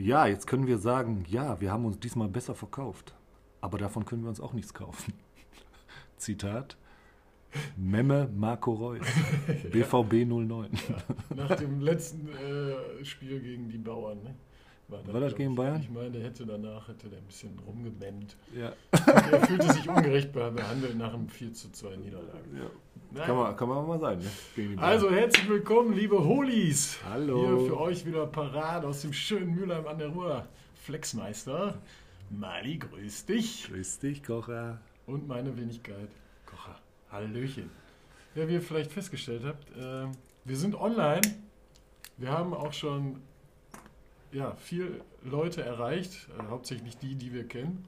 Ja, jetzt können wir sagen, ja, wir haben uns diesmal besser verkauft. Aber davon können wir uns auch nichts kaufen. Zitat. Memme Marco Reus, BVB 09. Nach dem letzten äh, Spiel gegen die Bauern. Ne? War das glaub gegen ich. Bayern? Ich meine, der hätte danach hätte der ein bisschen rumgememmt. Ja. Er fühlte sich ungerecht behandelt nach einem 4 zu 2 Niederlage. Kann, man, kann man mal sein, ne? Also herzlich willkommen, liebe Holis. Hallo. Hier für euch wieder parat aus dem schönen Mülheim an der Ruhr. Flexmeister. Mali, grüß dich. Grüß dich, Kocher. Und meine Wenigkeit, Kocher. Hallöchen. Ja, wie ihr vielleicht festgestellt habt, äh, wir sind online. Wir haben auch schon ja, viel Leute erreicht, äh, hauptsächlich die, die wir kennen.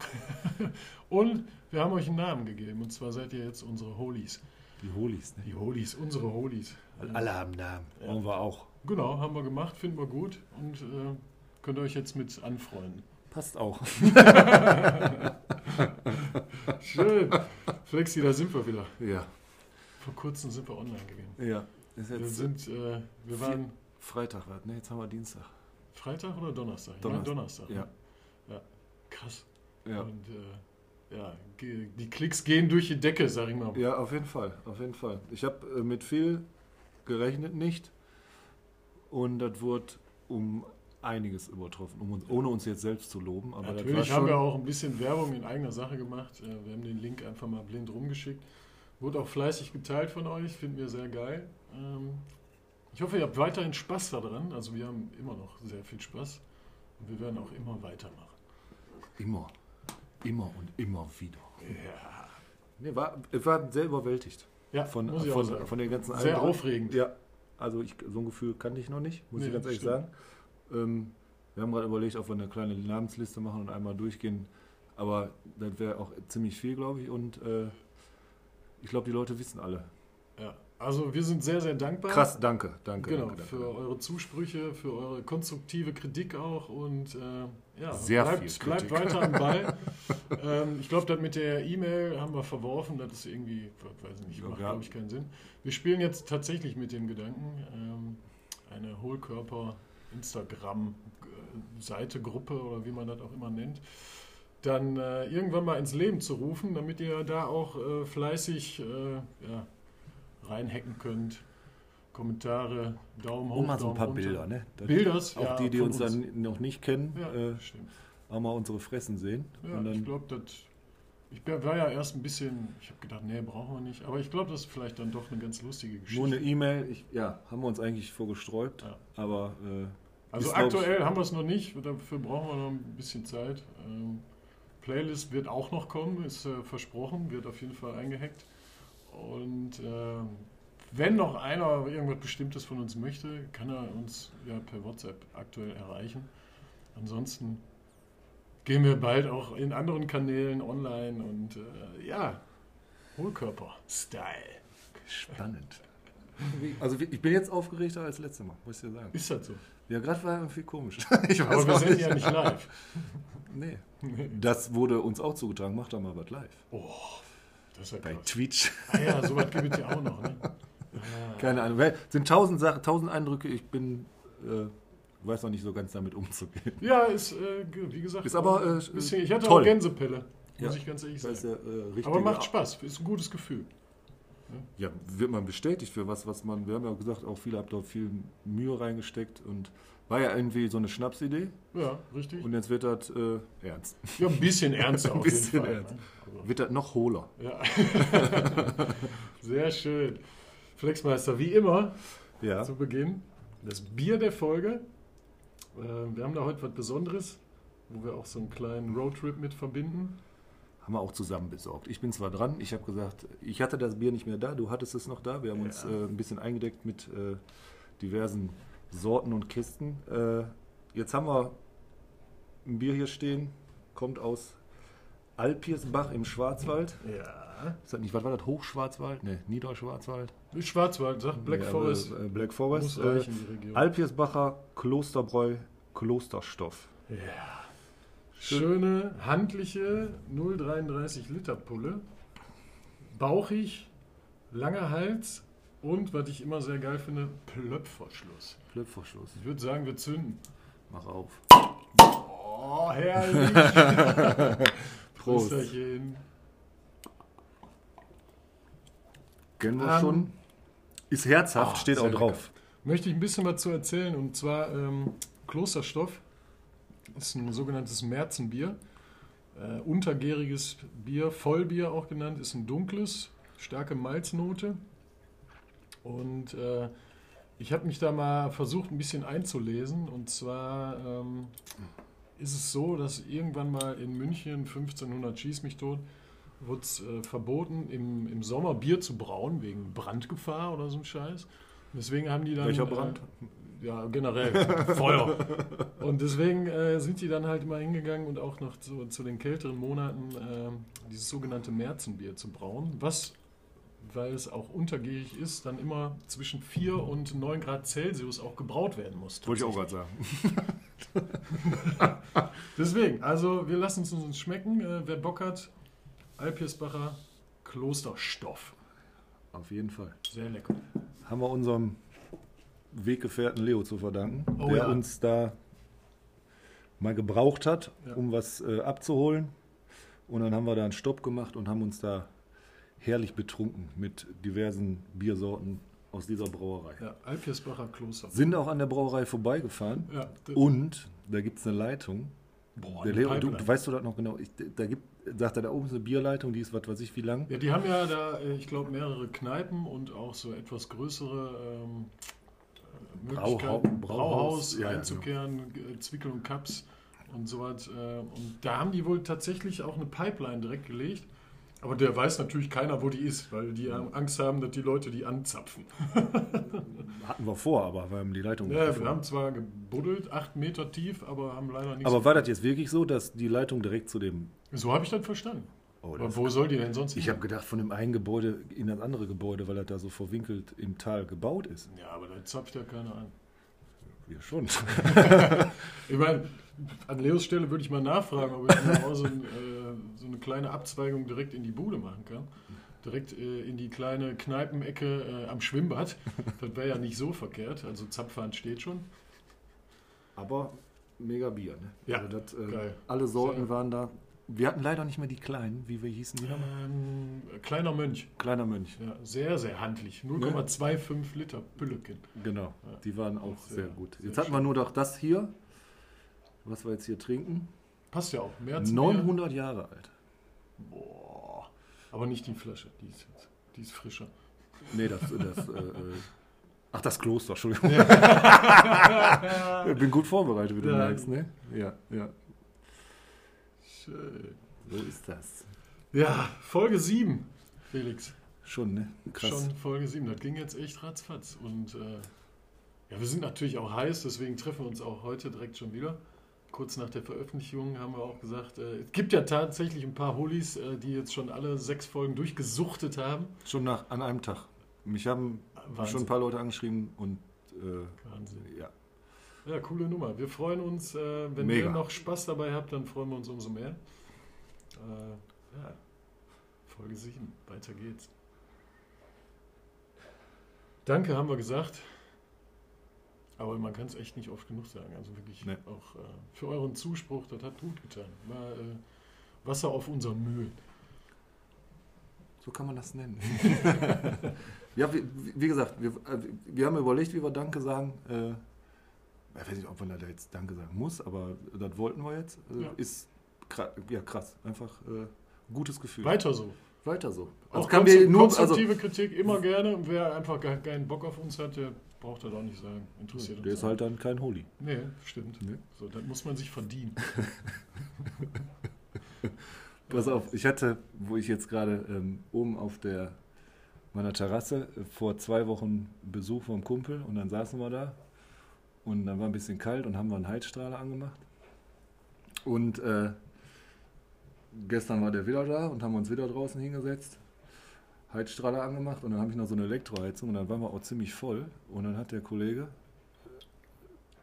und wir haben euch einen Namen gegeben. Und zwar seid ihr jetzt unsere Holies. Die Holis, ne? Die Holies, unsere Holies. Alle haben Namen. Ja. Brauchen wir auch. Genau, haben wir gemacht, finden wir gut und äh, könnt ihr euch jetzt mit anfreunden. Passt auch. Schön. Flexi, da sind wir wieder. Ja. Vor kurzem sind wir online gegangen. Ja. Ist Wir jetzt sind, äh, wir waren Freitag, was, ne? Jetzt haben wir Dienstag. Freitag oder Donnerstag? Ich meine Donnerstag. Donnerstag. Ja. ne? Krass. Ja. Und äh, ja, die Klicks gehen durch die Decke, sag ich mal. Ja, auf jeden Fall, auf jeden Fall. Ich habe äh, mit viel gerechnet nicht und das wurde um einiges übertroffen, um uns, ohne uns jetzt selbst zu loben. Aber Natürlich haben wir auch ein bisschen Werbung in eigener Sache gemacht. Äh, Wir haben den Link einfach mal blind rumgeschickt. Wurde auch fleißig geteilt von euch, finden wir sehr geil. Ähm, Ich hoffe, ihr habt weiterhin Spaß daran. Also wir haben immer noch sehr viel Spaß. Und wir werden auch immer weitermachen. immer, immer und immer wieder. Ja, Nee, war, war sehr überwältigt ja von, muss ich auch von, sagen. von den ganzen Sehr Eindrücken. aufregend. Ja, also ich, so ein Gefühl kannte ich noch nicht, muss Nee, ich ganz ehrlich stimmt. sagen. Ähm, wir haben gerade überlegt, ob wir eine kleine Namensliste machen und einmal durchgehen. Aber das wäre auch ziemlich viel, glaube ich. Und äh, ich glaube, die Leute wissen alle. Ja. Also wir sind sehr, sehr dankbar. Krass, danke, danke. Genau, danke, danke. für eure Zusprüche, für eure konstruktive Kritik auch und äh, ja, Sehr bleibt, viel bleibt Kritik. weiter am Ball. ähm, ich glaube, das mit der E-Mail haben wir verworfen, das ist irgendwie, weiß ich nicht, macht ja. glaube ich keinen Sinn. Wir spielen jetzt tatsächlich mit dem Gedanken, ähm, eine Hohlkörper Instagram äh, Seite, Gruppe oder wie man das auch immer nennt, dann äh, irgendwann mal ins Leben zu rufen, damit ihr da auch äh, fleißig äh, ja, reinhacken könnt. Kommentare, Daumen hoch, Und mal so ein paar runter. Bilder, ne? Das- Bilders, Auch ja, die, die von uns dann noch nicht kennen, Ja, äh, stimmt. auch mal unsere Fressen sehen. Ja, und ich dann, glaube, das. Ich war ja erst ein bisschen, ich habe gedacht, nee, brauchen wir nicht. Aber ich glaube, das ist vielleicht dann doch eine ganz lustige Geschichte. nur eine E-Mail, ja, haben wir uns eigentlich vorgesträubt. Ja. Aber äh, also ich- aktuell haben wir es noch nicht, dafür brauchen wir noch ein bisschen Zeit. Ähm, Playlist wird auch noch kommen, ist äh, versprochen, wird auf jeden Fall eingehackt. Und ähm, wenn noch einer irgendwas Bestimmtes von uns möchte, kann er uns ja per WhatsApp aktuell erreichen. Ansonsten gehen wir bald auch in anderen Kanälen online und äh, ja, Hohlkörper-Style. spannend. Also ich bin jetzt aufgeregter als letztes Mal, muss ich dir sagen. Ist das so? Ja, gerade war irgendwie komisch. Ich weiß Aber wir sind ja nicht live. Nee. Das wurde uns auch zugetragen. Mach doch mal was live. Oh, ja Bei krass. Twitch. Ah ja, sowas gibt es ja auch noch. Ne? Ah. Keine Ahnung. Weil- Sind tausend Sachen, tausend Eindrücke. Ich bin, äh, weiß noch nicht so ganz damit umzugehen. Ja, ist, äh, wie gesagt, Ist aber, äh, bisschen, ich hatte toll. auch Gänsepelle, Ja. muss ich ganz ehrlich sagen. ja, äh. Aber macht Spaß, ist ein gutes Gefühl. Ja, wird man bestätigt für was, was man, wir haben ja gesagt, auch viele habt dort viel Mühe reingesteckt und war ja irgendwie so eine Schnapsidee Ja, richtig. und jetzt wird das äh, ernst. Ja, ein bisschen ernster Ein bisschen Fall. ernst. Ne? Wird das noch hohler. ja. Sehr schön. Flexmeister, wie immer, Ja. zu Beginn, das Bier der Folge. Äh, wir haben da heute was Besonderes, wo wir auch so einen kleinen Roadtrip mit verbinden. Haben wir auch zusammen besorgt. Ich bin zwar dran, ich habe gesagt, ich hatte das Bier nicht mehr da, du hattest es noch da. Wir haben uns Ja. äh, ein bisschen eingedeckt mit äh, diversen Sorten und Kisten. Äh, jetzt haben wir ein Bier hier stehen, kommt aus Alpiersbach im Schwarzwald. Ja. Ist das nicht, was war das? Hochschwarzwald? Ne, Niederschwarzwald. Schwarzwald, sagt Black Nee, Forest. aber, äh, Black Forest. Äh, reichen, die Region. Alpiersbacher Klosterbräu Klosterstoff. Ja. Schöne, handliche 0,33 Liter Pulle. Bauchig, langer Hals und, was ich immer sehr geil finde, Plöpfverschluss. Flipverschluss. Ich würde sagen, wir zünden. Mach auf. Oh, herrlich. Prost. Prösterchen. Kennen wir Ähm, schon. Ist herzhaft, ah, steht auch drauf. Möchte ich ein bisschen was zu erzählen. Und zwar ähm, Klosterstoff ist ein sogenanntes Märzenbier. Äh, untergäriges Bier, Vollbier auch genannt, ist ein dunkles, starke Malznote. Und äh, ich habe mich da mal versucht, ein bisschen einzulesen. Und zwar ähm, ist es so, dass irgendwann mal in München 1500 schieß mich tot, wurde es äh, verboten, im, im Sommer Bier zu brauen, wegen Brandgefahr oder so ein Scheiß. Deswegen haben die dann. Welcher Brand? Äh, ja, generell. Feuer. Und deswegen äh, sind die dann halt immer hingegangen und auch noch zu, zu den kälteren Monaten äh, dieses sogenannte Märzenbier zu brauen, was, weil es auch untergärig ist, dann immer zwischen 4 und 9 Grad Celsius auch gebraut werden muss. Wollte ich auch gerade sagen. Deswegen, also wir lassen es uns schmecken. Äh, wer Bock hat, Alpirsbacher Klosterstoff. Auf jeden Fall. Sehr lecker. Haben wir unserem Weggefährten Leo zu verdanken, Oh der ja. uns da mal gebraucht hat, Ja. um was äh, abzuholen. Und dann haben wir da einen Stopp gemacht und haben uns da herrlich betrunken mit diversen Biersorten aus dieser Brauerei. Ja, Alpirsbacher Kloster. Sind auch an der Brauerei vorbeigefahren Ja, und da gibt es eine Leitung. boah, Der Leo, du, du weißt du das noch genau? Ich, da gibt, sagt er, da oben ist eine Bierleitung, die ist was weiß ich wie lang. Ja, die haben ja da, äh, ich glaube, mehrere Kneipen und auch so etwas größere ähm, äh, Möglichkeiten, Brauhaus, Brauhaus ja, ja, einzukehren, äh, Zwickel und Cups und sowas. Äh, und da haben die wohl tatsächlich auch eine Pipeline direkt gelegt. Aber der weiß natürlich keiner, wo die ist, weil die Angst haben, dass die Leute die anzapfen. Hatten wir vor, aber wir haben die Leitung Ja, wir haben zwar gebuddelt, acht Meter tief, aber haben leider nicht Aber war das jetzt wirklich so, dass die Leitung direkt zu dem. So habe ich das verstanden. Oh, das, wo soll die denn sonst ich habe gedacht, von dem einen Gebäude in das andere Gebäude, weil das da so verwinkelt im Tal gebaut ist. Ja, aber da zapft ja keiner an. Wir schon. Ich meine, an Leos Stelle würde ich mal nachfragen, ob ich auch so, ein, äh, so eine kleine Abzweigung direkt in die Bude machen kann. Direkt äh, in die kleine Kneipenecke äh, am Schwimmbad. Das wäre ja nicht so verkehrt. Also Zapfhahn steht schon. Aber mega Bier, ne? Ja, also das, äh, geil. Alle Sorten waren da. Wir hatten leider nicht mehr die kleinen, wie wir hießen die nochmal? Ähm, kleiner Mönch. Kleiner Mönch. Ja, sehr, sehr handlich. 0,25 Liter Pülleken. Genau. Ja. Die waren auch Sehr- sehr, gut. sehr Jetzt hatten wir nur noch das hier, was wir jetzt hier trinken. Passt ja auch. März 900 Jahre alt. Aber nicht die Flasche. Die ist, jetzt, die ist frischer. Nee, das, das äh, äh, Ach, das Kloster, Entschuldigung. Ich bin gut vorbereitet, wie du Ja. merkst, ne? Ja, ja. Schön. So ist das. Ja, Folge 7, Felix. Schon, ne? Krass. Schon Folge 7. Das ging jetzt echt ratzfatz. Und äh, ja, wir sind natürlich auch heiß, deswegen treffen wir uns auch heute direkt schon wieder. Kurz nach der Veröffentlichung haben wir auch gesagt, äh, es gibt ja tatsächlich ein paar Holis, äh, die jetzt schon alle sechs Folgen durchgesuchtet haben. Schon nach, an einem Tag. Mich haben Wahnsinn. schon ein paar Leute angeschrieben und äh, Wahnsinn. ja. Ja, coole Nummer. Wir freuen uns, äh, wenn Mega. ihr noch Spaß dabei habt, dann freuen wir uns umso mehr. Äh, ja, Folge 7, weiter geht's. Danke, haben wir gesagt. Aber man kann es echt nicht oft genug sagen. Also wirklich Nee. auch äh, für euren Zuspruch, das hat gut getan. War äh, Wasser auf unseren Mühlen. So kann man das nennen. ja, wie, wie gesagt, wir, äh, wir haben überlegt, wie wir Danke sagen. Äh, ich weiß nicht, ob man da jetzt Danke sagen muss, aber das wollten wir jetzt. Äh, Ja. Ist ja, krass. Einfach äh, gutes Gefühl. Weiter so. Weiter so. Auch Also kann wir nur, also, konstruktive Kritik immer gerne. Und wer einfach keinen Bock auf uns hat, der braucht das auch nicht sagen. Interessiert uns der ist auch halt dann kein Holy. Nee, stimmt. Nee. So, das muss man sich verdienen. Pass auf, ich hatte, wo ich jetzt gerade ähm, oben auf der meiner Terrasse äh, vor zwei Wochen Besuch vom Kumpel und dann saßen wir da und dann war ein bisschen kalt und haben wir einen Heizstrahler angemacht. Und äh, gestern war der wieder da und haben uns wieder draußen hingesetzt, Heizstrahler angemacht und dann habe ich noch so eine Elektroheizung und dann waren wir auch ziemlich voll und dann hat der Kollege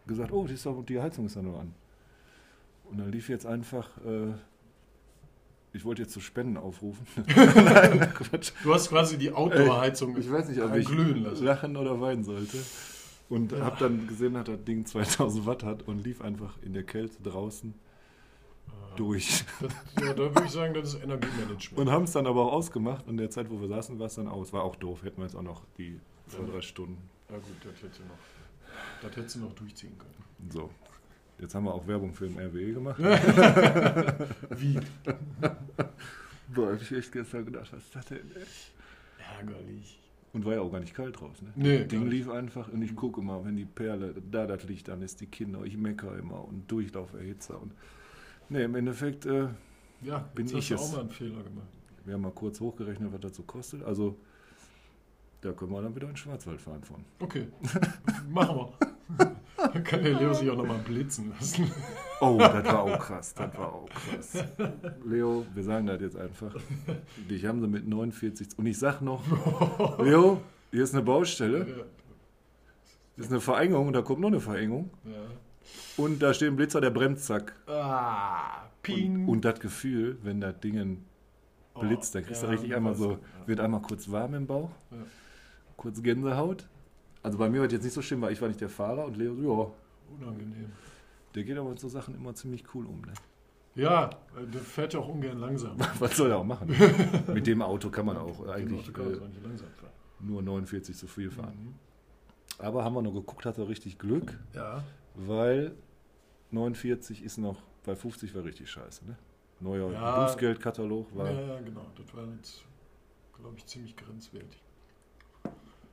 gesagt, oh, die, ist doch, die Heizung ist ja nur an. Und dann lief jetzt einfach äh, ich wollte jetzt zu Spenden aufrufen. Nein, Quatsch. Du hast quasi die Outdoor-Heizung. Ich weiß nicht, ob ich lassen. lachen oder weinen sollte. Und Ja. hab dann gesehen, dass das Ding 2000 Watt hat und lief einfach in der Kälte draußen durch. Ja, da würde ich sagen, das ist Energiemanagement. Und haben es dann aber auch ausgemacht. Und in der Zeit, wo wir saßen, war es dann aus. War auch doof. Hätten wir jetzt auch noch die zwei, drei Stunden. Ja gut, das hätte noch, das hätte sie noch durchziehen können. So. Jetzt haben wir auch Werbung für den RWE gemacht. Wie? Boah, hab ich echt gestern gedacht, was ist das denn? Ärgerlich. Und war ja auch gar nicht kalt draußen. Ne? Nee, das Ding lief einfach und ich gucke mal, wenn die Perle da das Licht dann ist, die Kinder, ich mecker immer und Durchlauferhitzer. Und ne, im Endeffekt, äh, Ja, Bin ich hast du es. auch mal einen Fehler gemacht. wir haben mal kurz hochgerechnet, was das so kostet. Also, da können wir dann wieder in den Schwarzwald fahren von. Okay, machen wir. Dann kann der Leo sich auch nochmal blitzen lassen. Oh, das war auch krass, das war auch krass. Leo, wir sagen das jetzt einfach. Dich haben sie mit 49. Und ich sag noch, Leo, hier ist eine Baustelle, hier ist eine Verengung und da kommt noch eine Verengung. ja. Und da steht ein Blitzer, der bremst, zack. Ah, Ping. Und, und das Gefühl, wenn das Ding Oh, blitzt, dann kriegst du ja, richtig einmal so, ja. wird einmal kurz warm im Bauch, Ja. kurz Gänsehaut. Also bei mir war das jetzt nicht so schlimm, weil ich war nicht der Fahrer und Leo, ja, Unangenehm. der geht aber mit so Sachen immer ziemlich cool um. Ne? Ja, äh, der fährt ja auch ungern langsam. Was soll er auch machen? mit dem Auto kann man auch eigentlich kannst äh, langsam fahren. nur 49 zu viel fahren. Mhm. Aber haben wir noch geguckt, hat er richtig Glück, Ja, weil 49 ist noch, bei 50 war richtig scheiße. Ne? Neuer Ja. Bußgeldkatalog war. ja, ja, genau. Das war jetzt, glaube ich, ziemlich grenzwertig.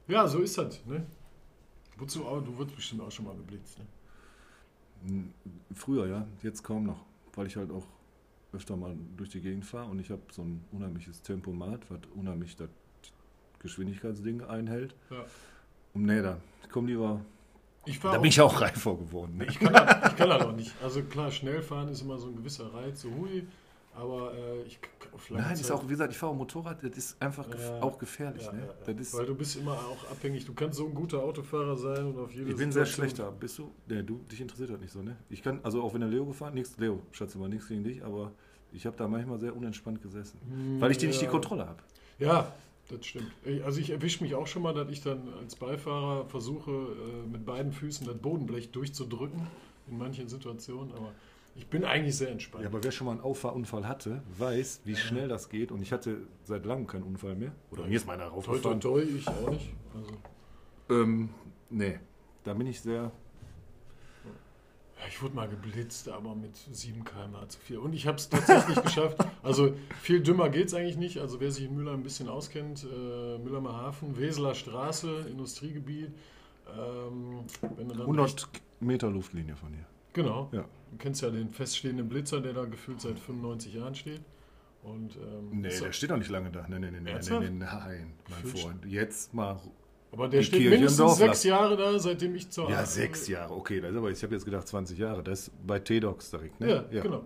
Ja, so ist das. Ne? Wozu auch, du wirst bestimmt auch schon mal geblitzt. Ne? Früher, ja, jetzt kaum noch, weil ich halt auch öfter mal durch die Gegend fahre und ich habe so ein unheimliches Tempomat, was unheimlich das Geschwindigkeitsding einhält. Ja. Und nee, da komm lieber. Da bin ich auch reifer geworden. Ne? Ich kann, das, ich kann auch nicht. Also klar, schnell fahren ist immer so ein gewisser Reiz, so hui, aber äh, ich auf lange Nein, Zeit, ist auch, wie gesagt, ich fahre Motorrad, das ist einfach Ja. auch gefährlich. ja, ne? ja, weil du bist immer auch abhängig. Du kannst so ein guter Autofahrer sein und auf jede ich bin sehr Situation- schlechter. Bist du? Nee, du, dich interessiert das nicht so, ne? Ich kann, also auch wenn der Leo gefahren, nichts, Leo, schätze mal, nichts gegen dich, aber ich habe da manchmal sehr unentspannt gesessen. Hm, Weil ich die nicht die. Kontrolle habe. Ja, das stimmt. Also ich erwische mich auch schon mal, dass ich dann als Beifahrer versuche, äh, mit beiden Füßen das Bodenblech durchzudrücken in manchen Situationen, aber ich bin eigentlich sehr entspannt. Ja, aber wer schon mal einen Auffahrunfall hatte, weiß, wie schnell das geht. Und ich hatte seit langem keinen Unfall mehr. Oder Ja. mir ist meiner toi, toi, raufgefahren. toi, ich auch nicht. Also, Ähm, nee, da bin ich sehr. Ich wurde mal geblitzt, aber mit 7 km/h zu viel. Und ich habe es tatsächlich geschafft. Also viel dümmer geht es eigentlich nicht. Also wer sich in Müller ein bisschen auskennt, äh, Müllermer Hafen, Weseler Straße, Industriegebiet. Ähm, wenn du dann 100 Meter Luftlinie von hier. Genau. Ja. Du kennst ja den feststehenden Blitzer, der da gefühlt seit 95 Jahren steht. Und, ähm, Nee, ist- der steht doch nicht lange da. Nee, nee, nee, Ernsthaft? nee, nein, mein Freund. Jetzt mal. Aber der die steht Kirche mindestens sechs. Jahre da, seitdem ich zur Ja, sechs Jahre. Okay, das ist aber, ich habe jetzt gedacht 20 Jahre. Das ist bei T-Docs direkt, Ja, ne? genau.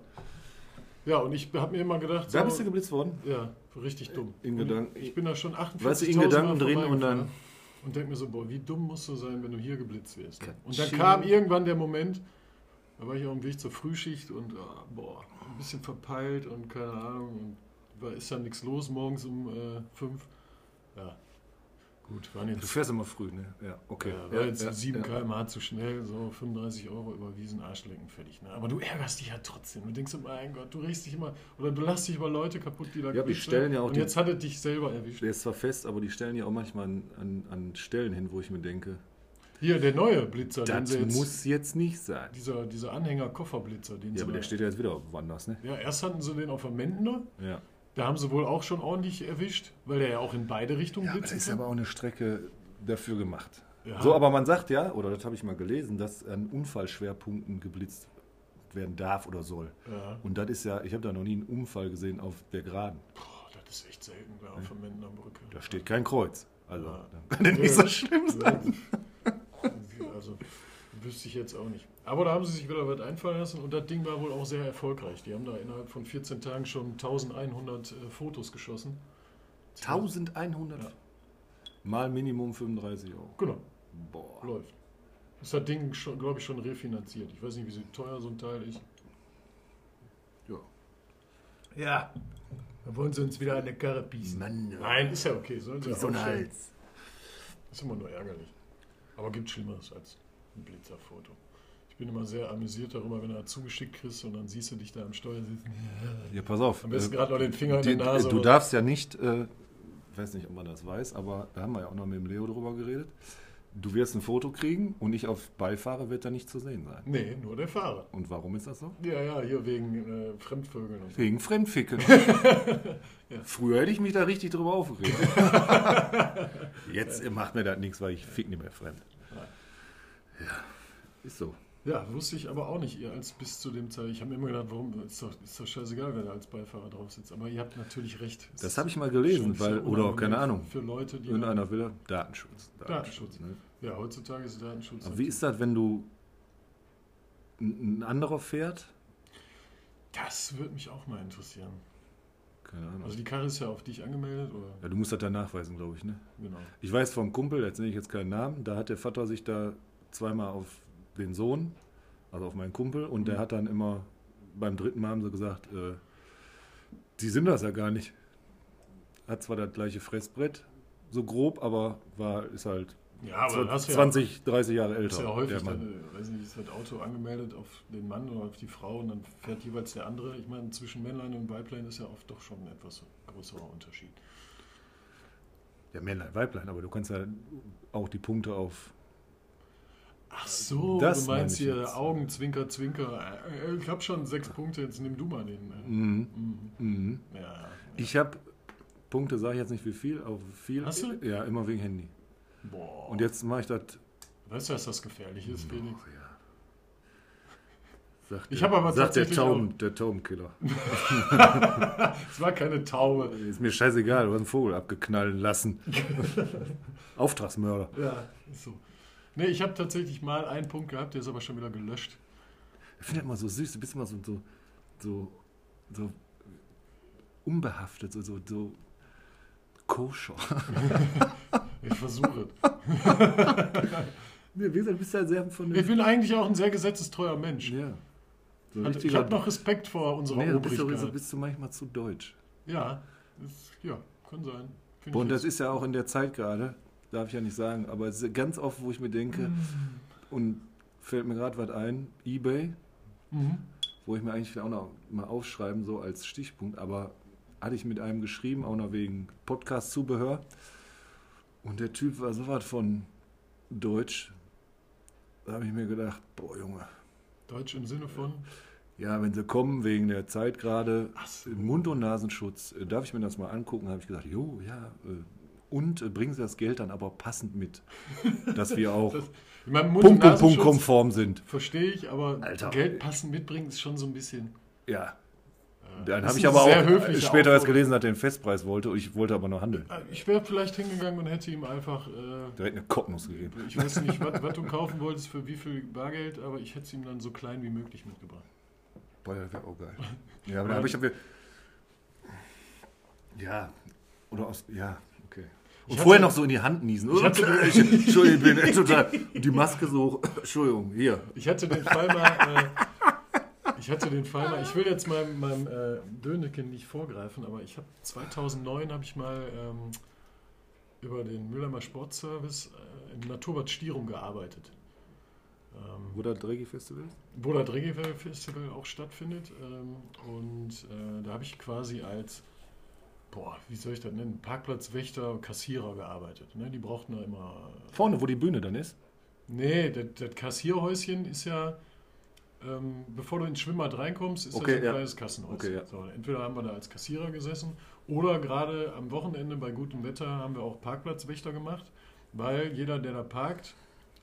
Ja, und ich habe mir immer gedacht, Da bist du geblitzt worden? ja, richtig dumm. In Gedanken- Ich bin da schon 48 Weißt du, in Gedanken drin und dann. Und denk mir so, boah, wie dumm musst du sein, wenn du hier geblitzt wirst. ne? Und dann kam irgendwann der Moment, da war ich auf dem Weg zur Frühschicht und ah, boah, ein bisschen verpeilt und keine Ahnung. Und war, ist dann nichts los morgens um äh, fünf. Ja, gut, waren Du jetzt, fährst immer früh, ne? Ja, okay. ja, war jetzt ja, 7 ja. km/h zu schnell, so 35 Euro überwiesen, Arschlecken, fertig. Ne? Aber du ärgerst dich ja trotzdem. Du denkst immer, mein Gott, du regst dich immer, oder du lässt dich über Leute kaputt, die da Ja, die geblitzt stellen ja auch Und die- jetzt hat er dich selber erwischt. Der ist zwar fest, aber die stellen ja auch manchmal an, an, an Stellen hin, wo ich mir denke, Hier, der neue Blitzer, den das sie jetzt, muss jetzt nicht sein. dieser, dieser Anhänger-Kofferblitzer, den Ja, aber der steht ja jetzt wieder woanders, ne? ja, erst hatten sie den auf der Mendner, Ja. Da haben sie wohl auch schon ordentlich erwischt, weil der ja auch in beide Richtungen Ja, aber das ist aber auch eine Strecke dafür gemacht. Ja. So, aber man sagt ja, oder das habe ich mal gelesen, dass an Unfallschwerpunkten geblitzt werden darf oder soll. ja. Und das ist ja, ich habe da noch nie einen Unfall gesehen auf der Geraden. Boah, das ist echt selten da auf der Mendner Brücke. Da steht kein Kreuz. Also, Ja. dann kann das nicht so schlimm Ja. sein. Also, wüsste ich jetzt auch nicht. Aber da haben sie sich wieder was einfallen lassen und das Ding war wohl auch sehr erfolgreich. Die haben da innerhalb von 14 Tagen schon 1100 äh, Fotos geschossen. 1100 Ja. mal Minimum 35 Euro. Genau, Boah. läuft. Ist das Ding, schon, glaube ich, schon refinanziert. Ich weiß nicht, wie so teuer so ein Teil ist. Ja. Ja, da wollen sie uns wieder eine Karre pießen. Mann, Nein, ist ja okay. Sollen sie so ein. Hals. Ist immer nur ärgerlich. Aber gibt Schlimmeres als ein Blitzerfoto. Ich bin immer sehr amüsiert darüber, wenn du da zugeschickt kriegst und dann siehst du dich da am Steuer sitzen. Ja, pass auf. Am besten äh, gerade noch den Finger in die, der Nase. du darfst ja nicht, äh, ich weiß nicht, ob man das weiß, aber da haben wir ja auch noch mit dem Leo drüber geredet. Du wirst ein Foto kriegen und ich auf Beifahrer wird da nicht zu sehen sein. Nee, nur der Fahrer. Und warum ist das so? Ja, ja, hier wegen äh, Fremdvögeln und so. Wegen Fremdficken. Früher hätte ich mich da richtig drüber aufgeregt. Jetzt macht mir das nichts, weil ich fick nicht mehr fremd. Ja, ist so. Ja, wusste ich aber auch nicht, ihr als bis zu dem Zeit. Ich habe mir immer gedacht, warum, ist doch, ist doch scheißegal, wer da als Beifahrer drauf sitzt. Aber ihr habt natürlich recht. Es Das habe ich mal gelesen, weil, oder keine Ahnung, Für Leute, die. in einer Villa, Datenschutz. Datenschutz. ne? Ja, heutzutage ist Datenschutz. Aber wie ist das, wenn du ein ein anderer fährt? das würde mich auch mal interessieren. Keine Ahnung. Also die Karre ist ja auf dich angemeldet, oder? Ja, du musst das dann nachweisen, glaube ich, ne? Genau. Ich weiß vom Kumpel, jetzt nenne ich jetzt keinen Namen, da hat der Vater sich da zweimal auf den Sohn, also auf meinen Kumpel, und der Mhm. hat dann immer beim dritten Mal haben sie gesagt, äh, die sind das ja gar nicht. Hat zwar das gleiche Fressbrett, so grob, aber war, ist halt Ja, aber dann hast du ja, 20, 30 Jahre älter. ist ja häufig, der Mann. dann, äh, weiß nicht, ist das Auto angemeldet auf den Mann oder auf die Frau und dann fährt jeweils der andere. Ich meine, zwischen Männlein und Weiblein ist ja oft doch schon ein etwas größerer Unterschied. Ja, Männlein, Weiblein, aber du kannst ja auch die Punkte auf. Ach so, Das du meinst hier jetzt. Augen, Zwinker, Zwinker. Äh, Ich habe schon sechs Punkte, jetzt nimm du mal den. äh. Mhm. Mhm. Mhm. Ja, ja. Ich habe Punkte, sage ich jetzt nicht wie viel, aber viel. Hast du? Ja, immer wegen Handy. Boah. Und jetzt mache ich das. weißt du, dass das gefährlich ist, Felix? Oh, ja. Sagt Ich der- habe aber sagt der, tatsächlich Tauben, der Taubenkiller. Es war keine Taube. Ist mir scheißegal, du hast einen Vogel abgeknallen lassen. Auftragsmörder. Ja, ist so. Nee, ich habe tatsächlich mal einen Punkt gehabt, der ist aber schon wieder gelöscht. Ich finde das immer so süß, du bist immer so, so, so, so unbehaftet, so, so, so koscher. Ich versuche. Nee, wie gesagt, du bist ja sehr von Ich bin eigentlich auch ein sehr gesetzestreuer Mensch. Ja. So Hat- Ich habe noch Respekt vor unserer nee, du bist, Obrigkeit. so bist du manchmal zu deutsch. Ja, ist, ja, kann sein. Find Und das ist ja auch in der Zeit gerade, darf ich ja nicht sagen, aber es ist ganz oft, wo ich mir denke, Mm. und fällt mir gerade was ein, Ebay, Mhm. wo ich mir eigentlich auch noch mal aufschreiben, so als Stichpunkt, aber hatte ich mit einem geschrieben, auch noch wegen Podcast-Zubehör. Und der Typ war so was von Deutsch. Da habe ich mir gedacht, boah Junge, Deutsch im Sinne von. ja, wenn sie kommen wegen der Zeit gerade, so. Mund- und Nasenschutz, äh, darf ich mir das mal angucken? Habe ich gesagt, jo, ja. Äh, Und äh, bringen Sie das Geld dann aber passend mit, dass wir auch Das- Punkt und Punkt konform sind. Verstehe ich, aber Alter. Geld passend mitbringen ist schon so ein bisschen. Ja. äh, Dann habe ich aber auch höflicher später erst gelesen, dass er den Festpreis wollte. Ich wollte aber noch handeln. Äh, Ich wäre vielleicht hingegangen und hätte ihm einfach. Äh, Direkt eine Kopfnuss gegeben. ich weiß nicht, was, was du kaufen wolltest, für wie viel Bargeld, aber ich hätte es ihm dann so klein wie möglich mitgebracht. Boah, das wäre auch geil. Ja, aber da habe ich aber. Ja. Oder aus. Ja. Und Ich vorher hatte- noch so in die Hand niesen. Ich hatte- Ich- Entschuldigung, ich bin total. Und die Maske so. Entschuldigung, hier. Ich hatte den Fall mal. Äh, ich hatte den Fall mal. Ich will jetzt meinem, meinem äh, Döneken nicht vorgreifen, aber ich habe 2009 habe ich mal ähm, über den Müllermer Sportservice äh, im Naturbad Stirum gearbeitet. Ähm, Wo das Dreggy Festival das Reggae Festival auch stattfindet. Ähm, und äh, da habe ich quasi als, boah, wie soll ich das nennen, Parkplatzwächter, Kassierer gearbeitet. Ne? Die brauchten da immer. Vorne, wo die Bühne dann ist. Nee, das, das Kassierhäuschen ist ja, ähm, bevor du ins Schwimmbad reinkommst, ist Okay, das ein ja. kleines Kassenhäuschen. Okay, ja. so, entweder haben wir da als Kassierer gesessen oder gerade am Wochenende bei gutem Wetter haben wir auch Parkplatzwächter gemacht, weil jeder, der da parkt,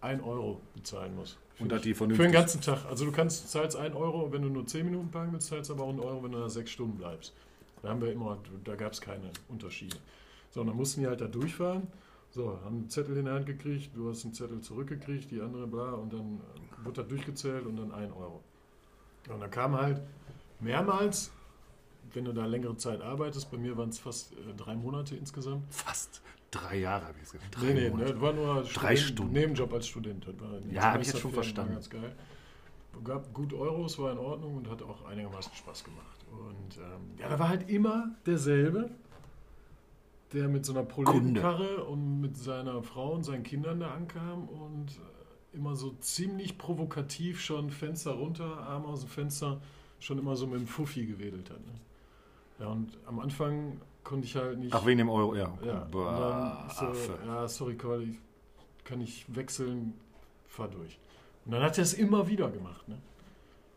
1 Euro bezahlen muss. Und Für hat die Für den vernünftig. ganzen Tag. Also du kannst zahlst 1 Euro, wenn du nur 10 Minuten parken willst, zahlst aber auch 1 Euro, wenn du da 6 Stunden bleibst. Da haben wir immer, da gab es keine Unterschiede. So, und dann mussten die halt da durchfahren. So, haben einen Zettel in der Hand gekriegt, du hast einen Zettel zurückgekriegt, die andere bla, und dann äh, wurde das durchgezählt und dann 1 Euro. Und dann kam halt mehrmals, wenn du da längere Zeit arbeitest, bei mir waren es fast äh, drei Monate insgesamt. Fast drei Jahre habe ich es gesagt. Nee, nee, ne, das war nur Drei Student- Stunden. Nebenjob als Student. Ja, hab ich jetzt schon verstanden. War ganz geil. Gab gut Euros, war in Ordnung und hat auch einigermaßen Spaß gemacht. Und ähm, ja, da war halt immer derselbe. der mit so einer Proletenkarre und mit seiner Frau und seinen Kindern da ankam und äh, immer so ziemlich provokativ schon Fenster runter, Arm aus dem Fenster, schon immer so mit dem Fuffi gewedelt hat. Ne? Ja, und am Anfang konnte ich halt nicht. Ach, wegen dem Euro, ja. Ja, so, Affe. ja, sorry, Carl, ich kann ich wechseln, fahr durch. Und dann hat er es immer wieder gemacht. Ne?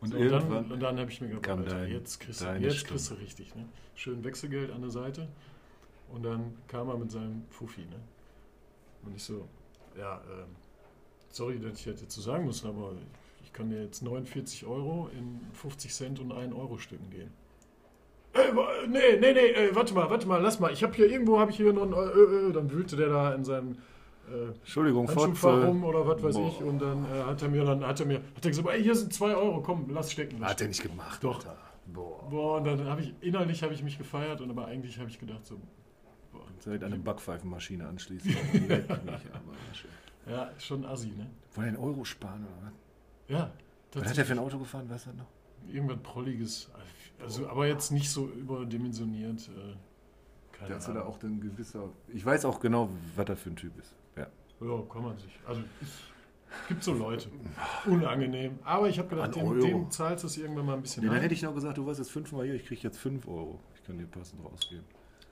Und So, irgendwann dann, und dann habe ich mir gedacht, Alter, dein- jetzt, kriegst du, jetzt Stunde. kriegst du richtig. Ne? Schön Wechselgeld an der Seite. Und dann kam er mit seinem Fuffi. Ne? Und ich so, ja, ähm, sorry, dass ich das jetzt so sagen muss, aber ich kann dir jetzt 49 Euro in 50 Cent und 1 Euro Stücken gehen. Ey, wa- nee, nee, nee, ey, warte mal, warte mal, lass mal. Ich habe hier irgendwo, habe ich hier noch ein, äh, äh, dann wühlte der da in seinem äh, Entschuldigung, Handschuhfach Fotze. rum oder was weiß Boah. ich. Und dann äh, hat er mir dann, hat er mir, hat er gesagt, ey, hier sind 2 Euro, komm, lass stecken. lass Hat er stecken. nicht gemacht. Doch. Alter. Boah. Boah, und dann habe ich, innerlich habe ich mich gefeiert, und aber eigentlich habe ich gedacht so, boah, Direkt eine Backpfeifenmaschine anschließen. Ja, schon assi, ne? Wollen einen Euro sparen oder was? Ja. Was hat er für ein Auto gefahren, weißt du noch? Irgendwas Prolliges. Also, aber jetzt nicht so überdimensioniert. Äh, keine Der hat da Ahnung. auch ein gewisser. Ich weiß auch genau, was er für ein Typ ist. Ja. Kann man sich. Also, es gibt so Leute. Unangenehm. Aber ich habe gedacht, dem, Euro. dem zahlst du es irgendwann mal ein bisschen Nee, dann ein. hätte ich noch gesagt, du warst jetzt fünfmal hier, ich kriege jetzt 5 Euro. Ich kann dir passend rausgeben.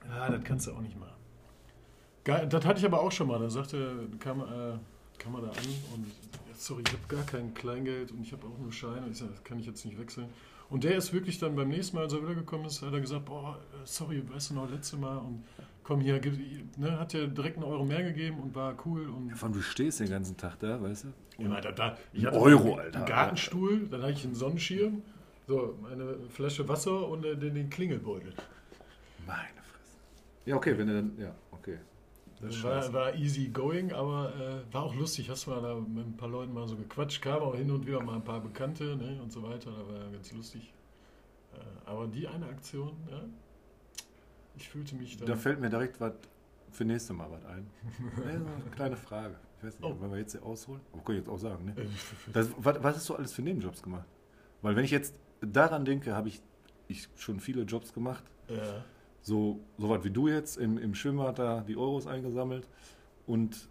Ja, das kannst du auch nicht machen. Geil, das hatte ich aber auch schon mal. Da sagte, kam, äh, kam er da an und ja, sorry, ich habe gar kein Kleingeld und ich habe auch nur Scheine. Ich sage, das kann ich jetzt nicht wechseln. Und der ist wirklich dann beim nächsten Mal, als er wiedergekommen ist, hat er gesagt, boah, sorry, weißt du noch, letzte Mal und komm hier, gib, ne, hat dir direkt einen Euro mehr gegeben und war cool und Ja, vor allem, du stehst den ganzen Tag da, weißt du? ja, da, da, ich Ein hatte Euro, einen Alter. Gartenstuhl, dann hatte ich einen Sonnenschirm, so eine Flasche Wasser und äh, den, den Klingelbeutel. Meine Fresse. Ja, okay, wenn er dann. Ja, okay. Das war, war easy going, aber äh, war auch lustig. Hast mal da mit ein paar Leuten mal so gequatscht, kam auch hin und wieder mal ein paar Bekannte ne, und so weiter. Da war ja ganz lustig. Äh, aber die eine Aktion, ja, ich fühlte mich da. Da fällt mir direkt was für nächste Mal was ein. Ja, so eine kleine Frage. Ich weiß nicht, Oh. wollen wir jetzt hier ausholen? Oh, kann ich jetzt auch sagen, ne? Das, was, was hast du alles für Nebenjobs gemacht? Weil wenn ich jetzt daran denke, habe ich, ich schon viele Jobs gemacht. ja. So, so was wie du jetzt im, im Schwimmbad da die Euros eingesammelt. Und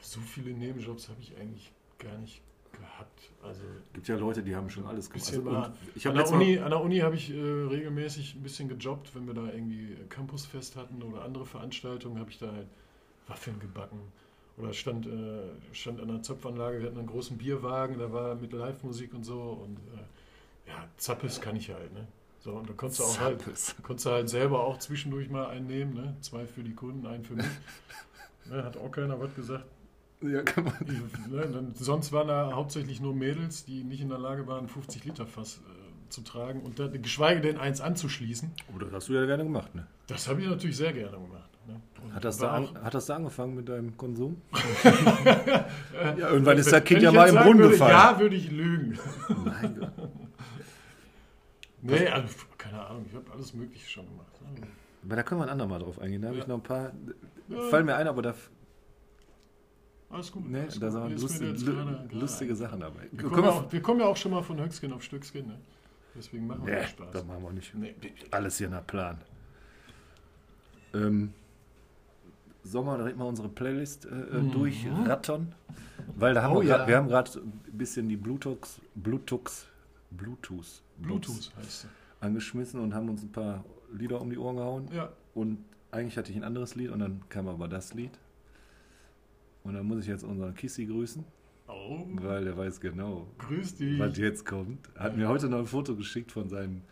so viele Nebenjobs habe ich eigentlich gar nicht gehabt. Also gibt ja Leute, die haben schon alles gemacht. Also, mal- und ich an, der Uni, an der Uni habe ich äh, regelmäßig ein bisschen gejobbt, wenn wir da irgendwie Campusfest hatten oder andere Veranstaltungen, habe ich da halt Waffeln gebacken. Oder stand, äh, stand an der Zapfanlage, wir hatten einen großen Bierwagen, da war mit Live-Musik und so. Und äh, ja, Zappes kann ich halt. Ne? So, und da konntest du auch halt, konntest du halt selber auch zwischendurch mal einen nehmen. Ne? Zwei für die Kunden, einen für mich. ne, hat auch keiner was gesagt. Ja, kann man. Die, ne, dann, sonst waren da hauptsächlich nur Mädels, die nicht in der Lage waren, 50 Liter Fass äh, zu tragen und da, geschweige denn eins anzuschließen. Oh, das hast du ja gerne gemacht, ne? Das habe ich natürlich sehr gerne gemacht. Ne? Hat das, da an, hat das da angefangen mit deinem Konsum? Ja, irgendwann ist das Kind ich ja mal im Brunnen gefallen. Ja, würde ich lügen. Mein Gott. Nee, also, keine Ahnung, ich habe alles Mögliche schon gemacht. ne? Aber da können wir ein andermal drauf eingehen. Da habe Ja. ich noch ein paar. Ja. Fallen mir ein, aber da, Alles gut. ne, alles da gut. sind Ist mir lustige, jetzt lu- gerade- lustige Sachen dabei. Wir kommen, ja auch, wir kommen ja auch schon mal von Höchskin auf Stückskin. Ne? Deswegen machen wir Nee, Spaß. das machen wir nicht. Nee. Alles hier nach Plan. Ähm, sollen wir direkt mal unsere Playlist äh, Mhm. durchrattern? Weil da haben Oh wir, grad, wir haben gerade ein bisschen die Bluetooth, Bluetooth, Bluetooth, Bluetooth heißt sie. angeschmissen und haben uns ein paar Lieder um die Ohren gehauen. Ja. Und eigentlich hatte ich ein anderes Lied und dann kam aber das Lied. Und dann muss ich jetzt unseren Kissy grüßen, Oh, weil der weiß genau, grüß dich. was jetzt kommt. Er hat mir heute noch ein Foto geschickt von seinem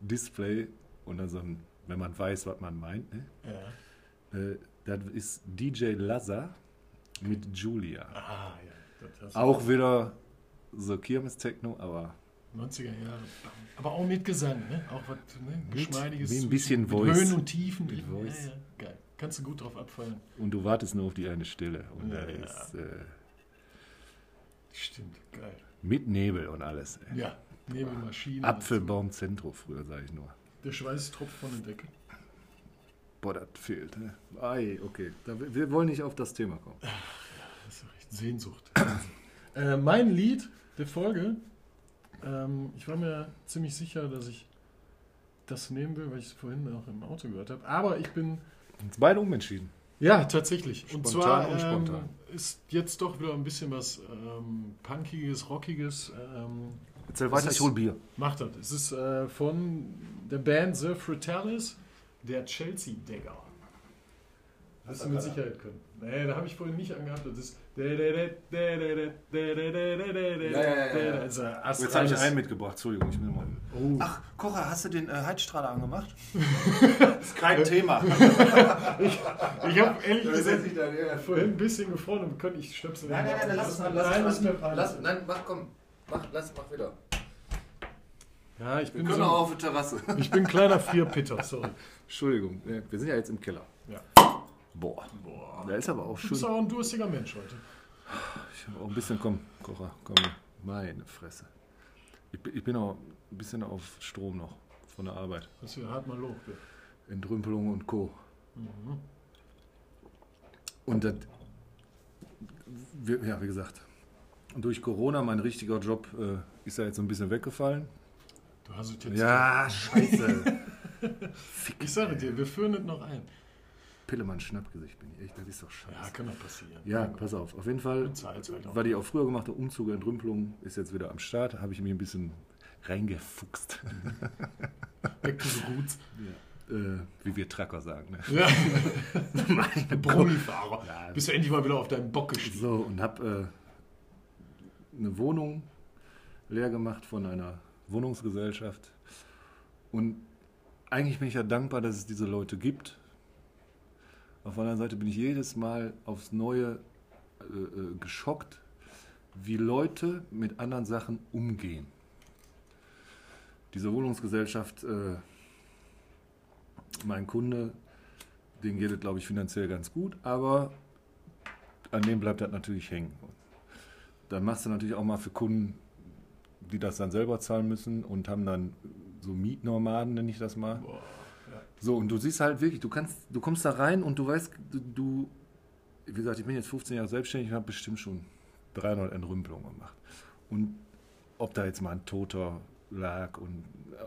Display und dann so ein, wenn man weiß, was man meint. Ne? Ja. Äh, das ist DJ Lazar mit Julia. Ah, ja. Das Auch wieder so Kirmes-Techno, aber 90er Jahre. Aber auch mit Gesang, ne? Auch was ne? Geschmeidiges. mit ein bisschen mit Voice. Höhen und Tiefen. Mit Ja, Voice. ja, geil. Kannst du gut drauf abfallen. und du wartest nur auf die eine Stelle. Und Ja, da ja. ist äh, Stimmt, geil. mit Nebel und alles. Ey. Ja, Nebelmaschine. Apfelbaum Zentro früher, sage ich nur. Der Schweiß tropft von der Decke. Boah, das fehlt. Ne? Ei, okay. Da, wir wollen nicht auf das Thema kommen. Das ist ja recht Sehnsucht. äh, mein Lied der Folge, ähm, ich war mir ziemlich sicher, dass ich das nehmen will, weil ich es vorhin auch im Auto gehört habe. Aber ich bin Uns beide umentschieden. Ja, tatsächlich. Und Spontan zwar und ähm, spontan. ist jetzt doch wieder ein bisschen was ähm, Punkiges, Rockiges. Ähm, Erzähl Das weiter, ich hol Bier. macht das. Es ist äh, von der Band The Fratellis, der Chelsea Dagger. Hast du mit Sicherheit können. Nee, da habe ich vorhin nicht angehabt. Das ist. Ja, ja, ja. Also, Jetzt habe ich einen mitgebracht, Entschuldigung, ich bin mal. Oh. Ach, Kocher, hast du den äh, Heizstrahler angemacht? das ist kein Thema. Ich habe ehrlich Das gesagt vorhin ein bisschen gefroren und könnte ich stöpsel Nein, nein, nein, lass es mal. Lass Nein, es mal. Lass, nein, mach, komm. Mach, lass, mach wieder. Ja, ich Wir bin, können so, auch auf der Terrasse. ich bin ein kleiner Frierpitter, sorry. Entschuldigung, wir sind ja jetzt im Keller. Ja. Boah, Boah. da ist aber auch Du schön. bist auch ein durstiger Mensch heute. Ich habe auch ein bisschen, komm, Kocher, komm, meine Fresse. Ich, bin- ich bin auch ein bisschen auf Strom noch von der Arbeit. Das hier hart mal Lob. Entrümpelung und Co. Mhm. Und das, ja, wie gesagt, durch Corona, mein richtiger Job äh, ist ja jetzt so ein bisschen weggefallen. Du hast es jetzt. Ja, scheiße. Ich sage dir, wir führen es noch ein. Pillemann Schnappgesicht bin ich echt, das ist doch Ja, scheiße. kann doch passieren. Ja, pass auf, auf jeden Fall, weil ich auch früher gemacht habe, Umzug, Entrümpelung ist jetzt wieder am Start, habe ich mich ein bisschen reingefuchst, Back to the roots. äh, wie wir Tracker sagen. Ne? Ja, Meine Brummi-Fahrer. Ja, Bist du endlich mal wieder auf deinen Bock gestiegen. So, und habe äh, eine Wohnung leer gemacht von einer Wohnungsgesellschaft. Und eigentlich bin ich ja dankbar, dass es diese Leute gibt. Auf der anderen Seite bin ich jedes Mal aufs Neue äh, äh, geschockt, wie Leute mit anderen Sachen umgehen. Diese Wohnungsgesellschaft, äh, mein Kunde, den geht es, glaube ich, finanziell ganz gut, aber an dem bleibt das natürlich hängen. Dann machst du natürlich auch mal für Kunden, die das dann selber zahlen müssen und haben dann so Mietnomaden, nenne ich das mal. Boah. So, und du siehst halt wirklich, du kannst, du kommst da rein und du weißt, du, du wie gesagt, ich bin jetzt 15 Jahre selbstständig und habe bestimmt schon 300 Entrümpelungen gemacht. Und ob da jetzt mal ein Toter lag und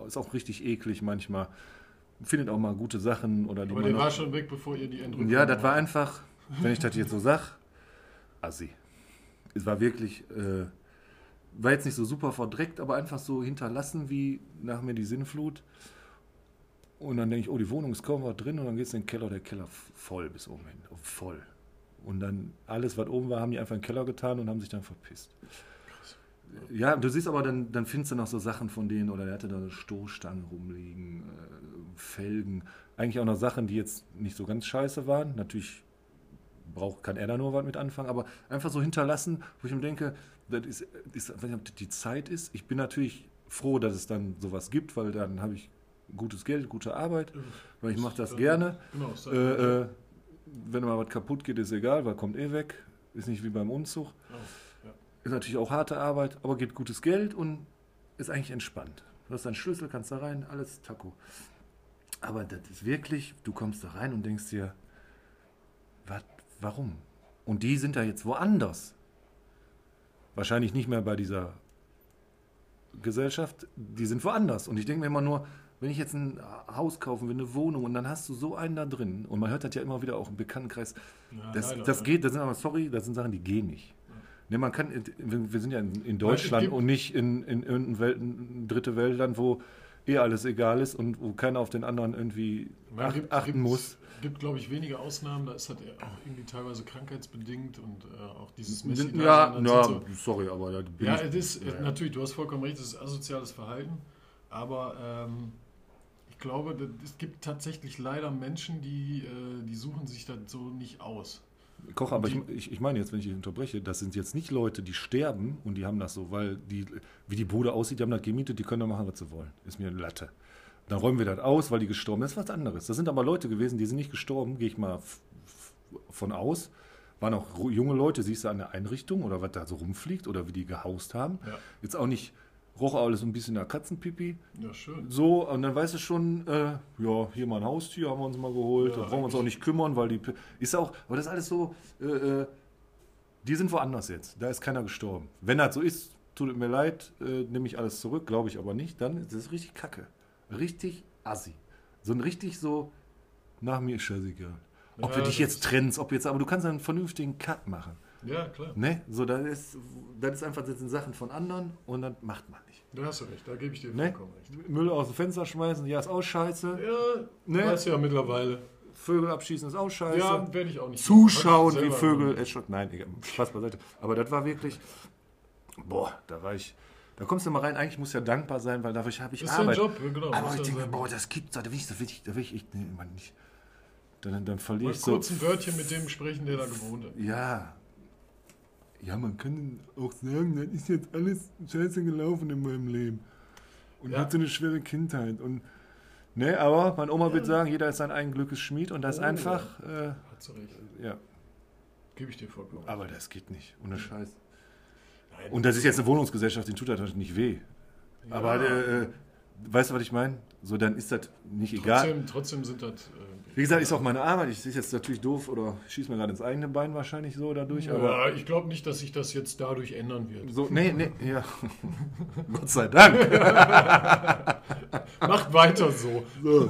ist auch richtig eklig manchmal. Findet auch mal gute Sachen oder die Aber der noch- war schon weg, bevor ihr die Entrückung ja, das war einfach, wenn ich das jetzt so sag, assi. Es war wirklich, äh, war jetzt nicht so super verdreckt, aber einfach so hinterlassen wie nach mir die Sinnflut. Und dann denke ich, oh, die Wohnung ist kaum was drin und dann gehst du in den Keller, der Keller voll bis oben hin, voll. Und dann alles, was oben war, haben die einfach in den Keller getan und haben sich dann verpisst. Ja, du siehst aber, dann, dann findest du noch so Sachen von denen, oder der hatte da eine Stoßstange rumliegen, äh, Felgen, eigentlich auch noch Sachen, die jetzt nicht so ganz scheiße waren. Natürlich braucht, kann er da nur was mit anfangen, aber einfach so hinterlassen, wo ich mir denke, das ist, ist, das die Zeit ist. Ich bin natürlich froh, dass es dann sowas gibt, weil dann habe ich gutes Geld, gute Arbeit, weil ich mache das Dann- gerne. Genau, Äh, äh, wenn mal was kaputt geht, ist egal, weil kommt eh weg. Ist nicht wie beim Umzug. ja. Ist natürlich auch harte Arbeit, aber gibt gutes Geld und ist eigentlich entspannt. Du hast deinen Schlüssel, kannst da rein, alles Taco. Aber das ist wirklich, du kommst da rein und denkst dir, was, warum? Und die sind da jetzt woanders. Wahrscheinlich nicht mehr bei dieser Gesellschaft, die sind woanders. Und ich denke mir immer nur, wenn ich jetzt ein Haus kaufen will, eine Wohnung und dann hast du so einen da drin und man hört das ja immer wieder auch im Bekanntenkreis, Ja, das, leider, das geht, das sind aber, sorry, das sind Sachen, die gehen nicht. Ne, man kann, wir sind ja in, es Deutschland und nicht in, in irgendeinem Welt, dritte Weltland, wo eh alles egal ist und wo keiner auf den anderen irgendwie ach, gibt- achten muss. gibt, glaube ich, wenige Ausnahmen. Da ist halt auch irgendwie teilweise krankheitsbedingt und äh, auch dieses Messi-Dasein, ja, sind so- sorry, aber da bin Ja, ich, es ist, ja. natürlich, du hast vollkommen recht, es ist asoziales Verhalten, aber ähm, ich glaube, es gibt tatsächlich leider Menschen, die, äh, die suchen sich das so nicht aus. Koch, aber ich, die- ich, ich meine jetzt, wenn ich dich unterbreche, das sind jetzt nicht Leute, die sterben und die haben das so, weil die, wie die Bude aussieht, die haben das gemietet, die können da machen, was sie wollen. Ist mir eine Latte. Dann räumen wir das aus, weil die gestorben sind. Das ist was anderes. Das sind aber Leute gewesen, die sind nicht gestorben, gehe ich mal von aus. Waren auch junge Leute, siehst du an der Einrichtung oder was da so rumfliegt oder wie die gehaust haben. Ja, Jetzt auch nicht, roch alles ein bisschen nach Katzenpipi. ja schön. So, und dann weißt du schon, äh, ja, hier mal ein Haustier haben wir uns mal geholt, Ja, da brauchen wir uns auch nicht kümmern, weil die, ist auch, aber das ist alles so, äh, äh, die sind woanders jetzt, da ist keiner gestorben. Wenn das so ist, tut es mir leid, äh, nehme ich alles zurück, glaube ich aber nicht, dann ist das richtig kacke. Richtig assi. So ein richtig so, nach mir ist scheißegal. Ob Ja, wir dich jetzt trennst, ob jetzt, aber du kannst einen vernünftigen Cut machen. Ja, klar. Ne? So, das ist, das ist einfach, das sind Sachen von anderen und das macht man. Da hast du recht, da gebe ich dir Ne? vollkommen recht. Müll aus dem Fenster schmeißen, ja, ist auch scheiße. Ja, Ne? weiß ja mittlerweile. Vögel abschießen ist auch scheiße. Ja, werde ich auch nicht. Zuschauen, wie Vögel. schon, nein, egal, Spaß beiseite. Aber das war wirklich. Boah, da war ich. Da kommst du mal rein, eigentlich muss ja dankbar sein, weil dafür habe ich Das ist Arbeit. Job, ja, genau. Aber ich denke, sein. boah, das gibt's da will ich, da will ich, da will ich echt, nee, Mann, nicht. Dann, dann verliere ich so. kurz ein Wörtchen mit dem sprechen, der da gewohnt hat. Ja. Ja, man kann auch sagen, das ist jetzt alles scheiße gelaufen in meinem Leben. Und Ja. hatte eine schwere Kindheit. Und, ne, aber mein Oma wird sagen, jeder ist sein eigen Glückes Schmied und das Oh, einfach, äh, Hat sie recht. ja, Gebe ich dir vollkommen. aber das geht nicht. Ohne Scheiß. Nein. Und das ist jetzt eine Wohnungsgesellschaft, den tut das natürlich nicht weh. Ja. Aber, äh, äh, weißt du, was ich meine? So, dann ist das nicht egal. Trotzdem, trotzdem sind das. Wie gesagt, ist auch meine Arbeit. Ich sehe jetzt natürlich doof oder schieße mir gerade ins eigene Bein wahrscheinlich so dadurch. Aber ja, ich glaube nicht, dass sich das jetzt dadurch ändern wird. so, nee, nee, ja. Gott sei Dank. Macht weiter so. So.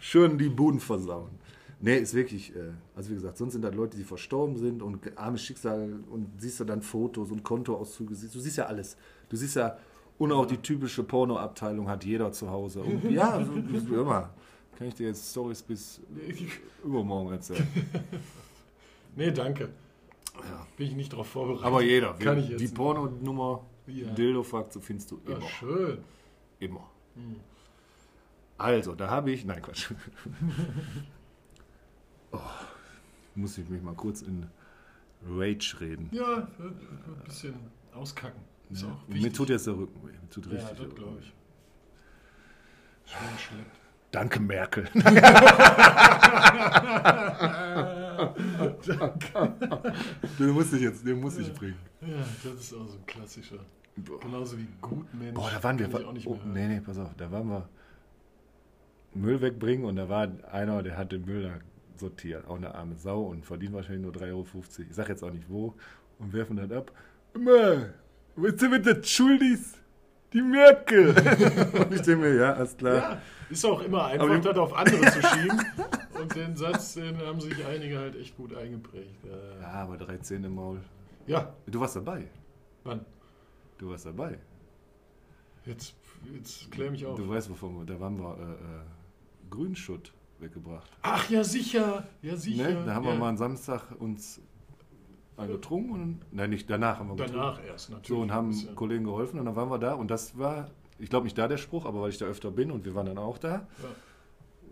Schön die Buden versauen. Nee, ist wirklich, äh, also wie gesagt, sonst sind da Leute, die verstorben sind und armes Schicksal und siehst du dann Fotos und Kontoauszüge, du siehst ja alles. Du siehst ja, und auch die typische Pornoabteilung hat jeder zu Hause. Und ja, so immer. Kann ich dir jetzt Stories bis übermorgen erzählen. Nee, danke. Ja. Bin ich nicht darauf vorbereitet. Aber jeder, Kann ich die jetzt nicht. Pornonummer, Ja. Dildo so findest du Ja, immer. schön. Immer. Hm. Also, da habe ich. Nein, Quatsch. oh, muss ich mich mal kurz in Rage reden. Ja, ein bisschen auskacken. Ist Ja. Mir tut jetzt der Rücken weh. Mir tut ja, richtig das der Rücken glaube ich. Schön geschleppt. Danke, Merkel. den muss ich jetzt, den muss ich bringen. Ja, das ist auch so ein klassischer. Genauso wie Gutmensch. Boah, da waren wir. nicht oh, nee, nee, pass auf. Da waren wir Müll wegbringen und da war einer, der hat den Müll da sortiert. Auch eine arme Sau und verdient wahrscheinlich nur 3,50 Euro. Ich sag jetzt auch nicht wo. Und werfen das ab. Immer, weißt du, mit der Schuldis? Die Merkel. und ich denke mir, ja, alles klar. Ja, ist auch immer einfach, das auf andere zu schieben. Und den Satz, den haben sich einige halt echt gut eingeprägt. Äh, Ja, aber 13 im Maul. Ja, Du warst dabei. Mann, Du warst dabei. jetzt, jetzt klär mich auf. Du weißt, wovon wir, da waren wir äh, äh, Grünschutt weggebracht. Ach ja, sicher. Ja, sicher. Ne? Da haben ja. wir mal am Samstag uns einen getrunken und nein, nicht danach haben wir getrunken. Danach erst natürlich. So und haben ja- Kollegen geholfen und dann waren wir da und das war, ich glaube nicht da der Spruch, aber weil ich da öfter bin und wir waren dann auch da. Ja.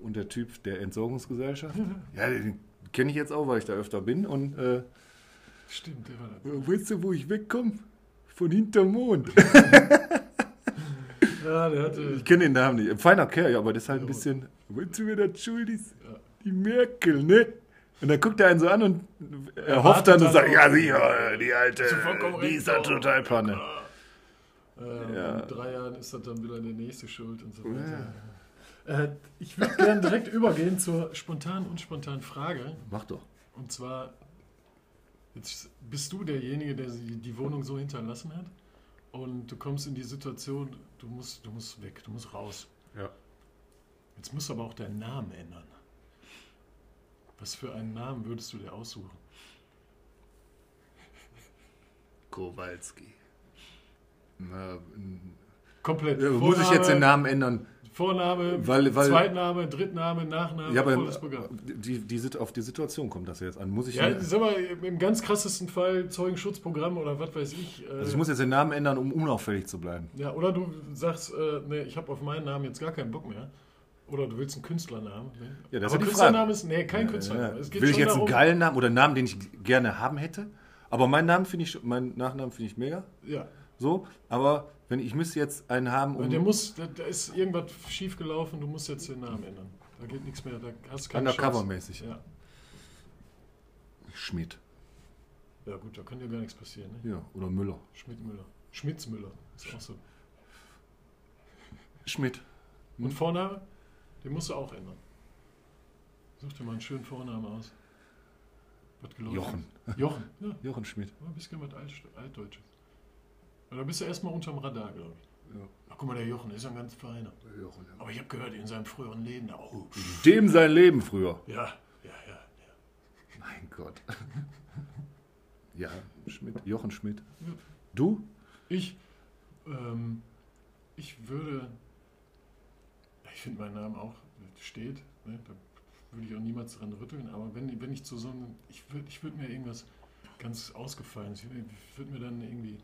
Und der Typ der Entsorgungsgesellschaft, ja, den kenne ich jetzt auch, weil ich da öfter bin und äh, Stimmt, der war da. weißt du, wo ich wegkomme? Von hinterm Mond. Ja, der hatte. Ich kenne den Namen nicht. Ein feiner Kerl, ja, aber das ist halt ein bisschen, weißt du, wer das schuld ist? Ja. Die Merkel, ne? Und dann guckt er einen so an und er hofft dann und dann sagt, ja sicher, die alte, die ist da oh. total Panne. Äh, Ja. In drei Jahren ist das dann wieder der nächste Schuld und so Ja. weiter. Äh, ich würde gerne direkt übergehen zur spontanen und spontanen Frage. Mach doch. Und zwar, jetzt bist du derjenige, der die Wohnung so hinterlassen hat. Und du kommst in die Situation, du musst, du musst weg, du musst raus. Ja. Jetzt musst du aber auch deinen Namen ändern. Was für einen Namen würdest du dir aussuchen? Kowalski. Na, Komplett. ja, muss ich jetzt den Namen ändern? Vorname, Weil- weil- Zweitname, Drittname, Nachname, Ja, aber die, die, auf die Situation kommt das jetzt an. Muss ich, Ja, sag mal, im ganz krassesten Fall Zeugenschutzprogramm oder was weiß ich. Äh, also ich muss jetzt den Namen ändern, um unauffällig zu bleiben. ja, oder du sagst, äh, nee, ich habe auf meinen Namen jetzt gar keinen Bock mehr. Oder du willst einen Künstlernamen. Ne? Ja, das ist Aber ja die Künstlername ist, nee, kein Ja, Künstlername. ja. Will ich jetzt einen darum, geilen Namen oder einen Namen, den ich gerne haben hätte? Aber meinen Namen finde ich, meinen Nachnamen finde ich mega. Ja, So, aber wenn ich müsste jetzt einen haben, um der muss, da, da ist irgendwas schief gelaufen, du musst jetzt den Namen ändern. Da geht nichts mehr, da hast du keine undercover-mäßig. Ja. Schmidt. ja, gut, da kann dir gar nichts passieren. Ne? Ja, oder Müller. Schmidt-Müller. Schmitz-Müller ist auch so. Schmidt. Und Vorname? Den musst du auch ändern. Such dir mal einen schönen Vornamen aus. Was geläufig Jochen. ist. Jochen. Ja, Jochen Schmidt. ein bisschen was Alt, Altdeutsches. Aber Da bist du erstmal unterm Radar, glaube ich. Ja. Ach, guck mal, der Jochen ist ja ein ganz feiner. Jochen, ja. Aber ich habe gehört, in seinem früheren Leben, oh, Dem sein Leben früher. ja, ja, ja, ja. Mein Gott. Ja, Schmidt, Jochen Schmidt. Du? Ich, ähm, ich würde, ich finde meinen Namen auch, steht, ne, da würde ich auch niemals dran rütteln, aber wenn, wenn ich zu so einem, ich würde ich würd mir irgendwas ganz Ausgefallenes, ich würde würd mir dann irgendwie,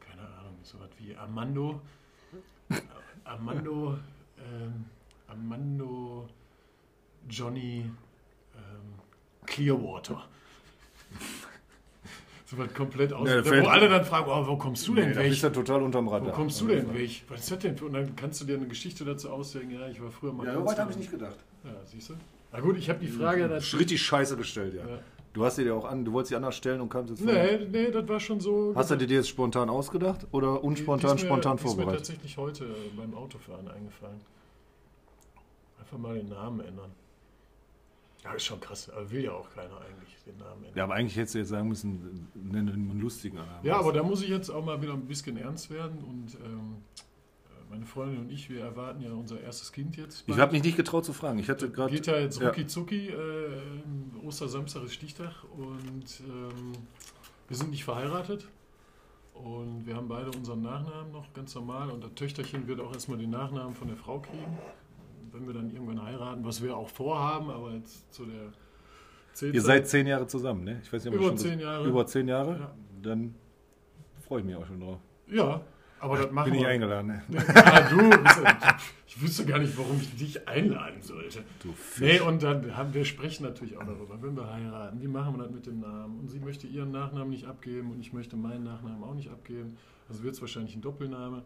keine Ahnung, so was wie Armando, Armando, ähm, Armando, Johnny, ähm, Clearwater. So was komplett aus. Ja, wo fällt- alle dann fragen, oh, wo kommst du denn da weg? bist du total unterm Wo Radar. kommst du denn weg? Was ist das denn? für- Und dann kannst du dir eine Geschichte dazu ausdenken. Ja, ich war früher mal. Ja, so weit habe ich nicht gedacht. Ja, siehst du? Na gut, ich habe die Frage dazu. Richtig scheiße gestellt, ja. Ja. Du hast dir ja auch an, du wolltest sie anders stellen und kamst jetzt Nee, nee, das war schon so. Hast du dir das spontan ausgedacht oder Die- unspontan, die mir- spontan die ist mir vorbereitet? tatsächlich heute äh, beim Autofahren eingefallen. Einfach mal den Namen ändern. Ja, ist schon krass. Aber will ja auch keiner eigentlich den Namen ändern. Ja, aber eigentlich hättest du jetzt sagen müssen, nenne einen lustigen Namen. Ja, aber da muss ich jetzt auch mal wieder ein bisschen ernst werden. Und ähm, äh, meine Freundin und ich, wir erwarten ja unser erstes Kind jetzt. Ich bald. habe mich nicht getraut zu fragen. Ich hatte gerade. Geht ja jetzt rucki zucki. Äh, Ostersamstag ist Stichtag und ähm, wir sind nicht verheiratet. Und wir haben beide unseren Nachnamen noch ganz normal. Und das Töchterchen wird auch erstmal den Nachnamen von der Frau kriegen. Wenn wir dann irgendwann heiraten, was wir auch vorhaben, aber jetzt zu der Zehnzeit- Ihr seid zehn Jahre zusammen, ne? Ich weiß nicht, ob Über zehn Jahre. Über zehn Jahre? Ja. Dann freue ich mich auch schon drauf. Ja, aber das machen Bin ich eingeladen, ne? Ah, du, ich wüsste gar nicht, warum ich dich einladen sollte. Du Fisch. Nee, und dann haben wir sprechen natürlich auch darüber, wenn wir heiraten, wie machen wir das mit dem Namen? Und sie möchte ihren Nachnamen nicht abgeben und ich möchte meinen Nachnamen auch nicht abgeben. Also wird es wahrscheinlich ein Doppelname.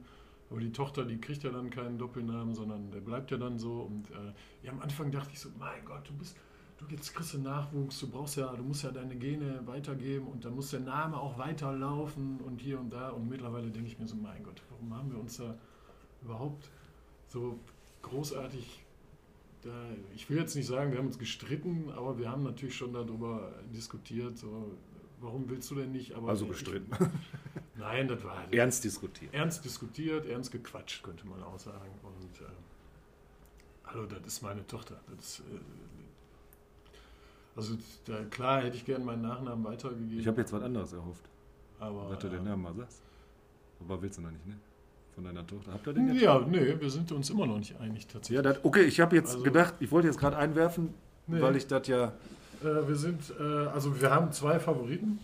Aber die Tochter, die kriegt ja dann keinen Doppelnamen, sondern der bleibt ja dann so. Und äh, ja, am Anfang dachte ich so, mein Gott, du bist, du jetzt kriegst du Nachwuchs, du brauchst ja, du musst ja deine Gene weitergeben und dann muss der Name auch weiterlaufen und hier und da. Und mittlerweile denke ich mir so, mein Gott, warum haben wir uns da überhaupt so großartig ich will jetzt nicht sagen, wir haben uns gestritten, aber wir haben natürlich schon darüber diskutiert, so, warum willst du denn nicht? Aber Also ich- gestritten. Nein, das war Ernst diskutiert. ernst diskutiert, ernst gequatscht, könnte man auch sagen. Und äh, hallo, das ist meine Tochter. Das, äh, also da, klar hätte ich gerne meinen Nachnamen weitergegeben. Ich habe jetzt was anderes erhofft, aber, dass du den äh, Namen mal sagst. Aber willst du noch nicht, ne? Von deiner Tochter. Habt ihr den jetzt? Ja, nee, wir sind uns immer noch nicht einig tatsächlich. Ja, das, okay, ich habe jetzt Also- gedacht, ich wollte jetzt gerade einwerfen, Nee. weil ich das ja. Äh, wir sind, äh, also wir haben zwei Favoriten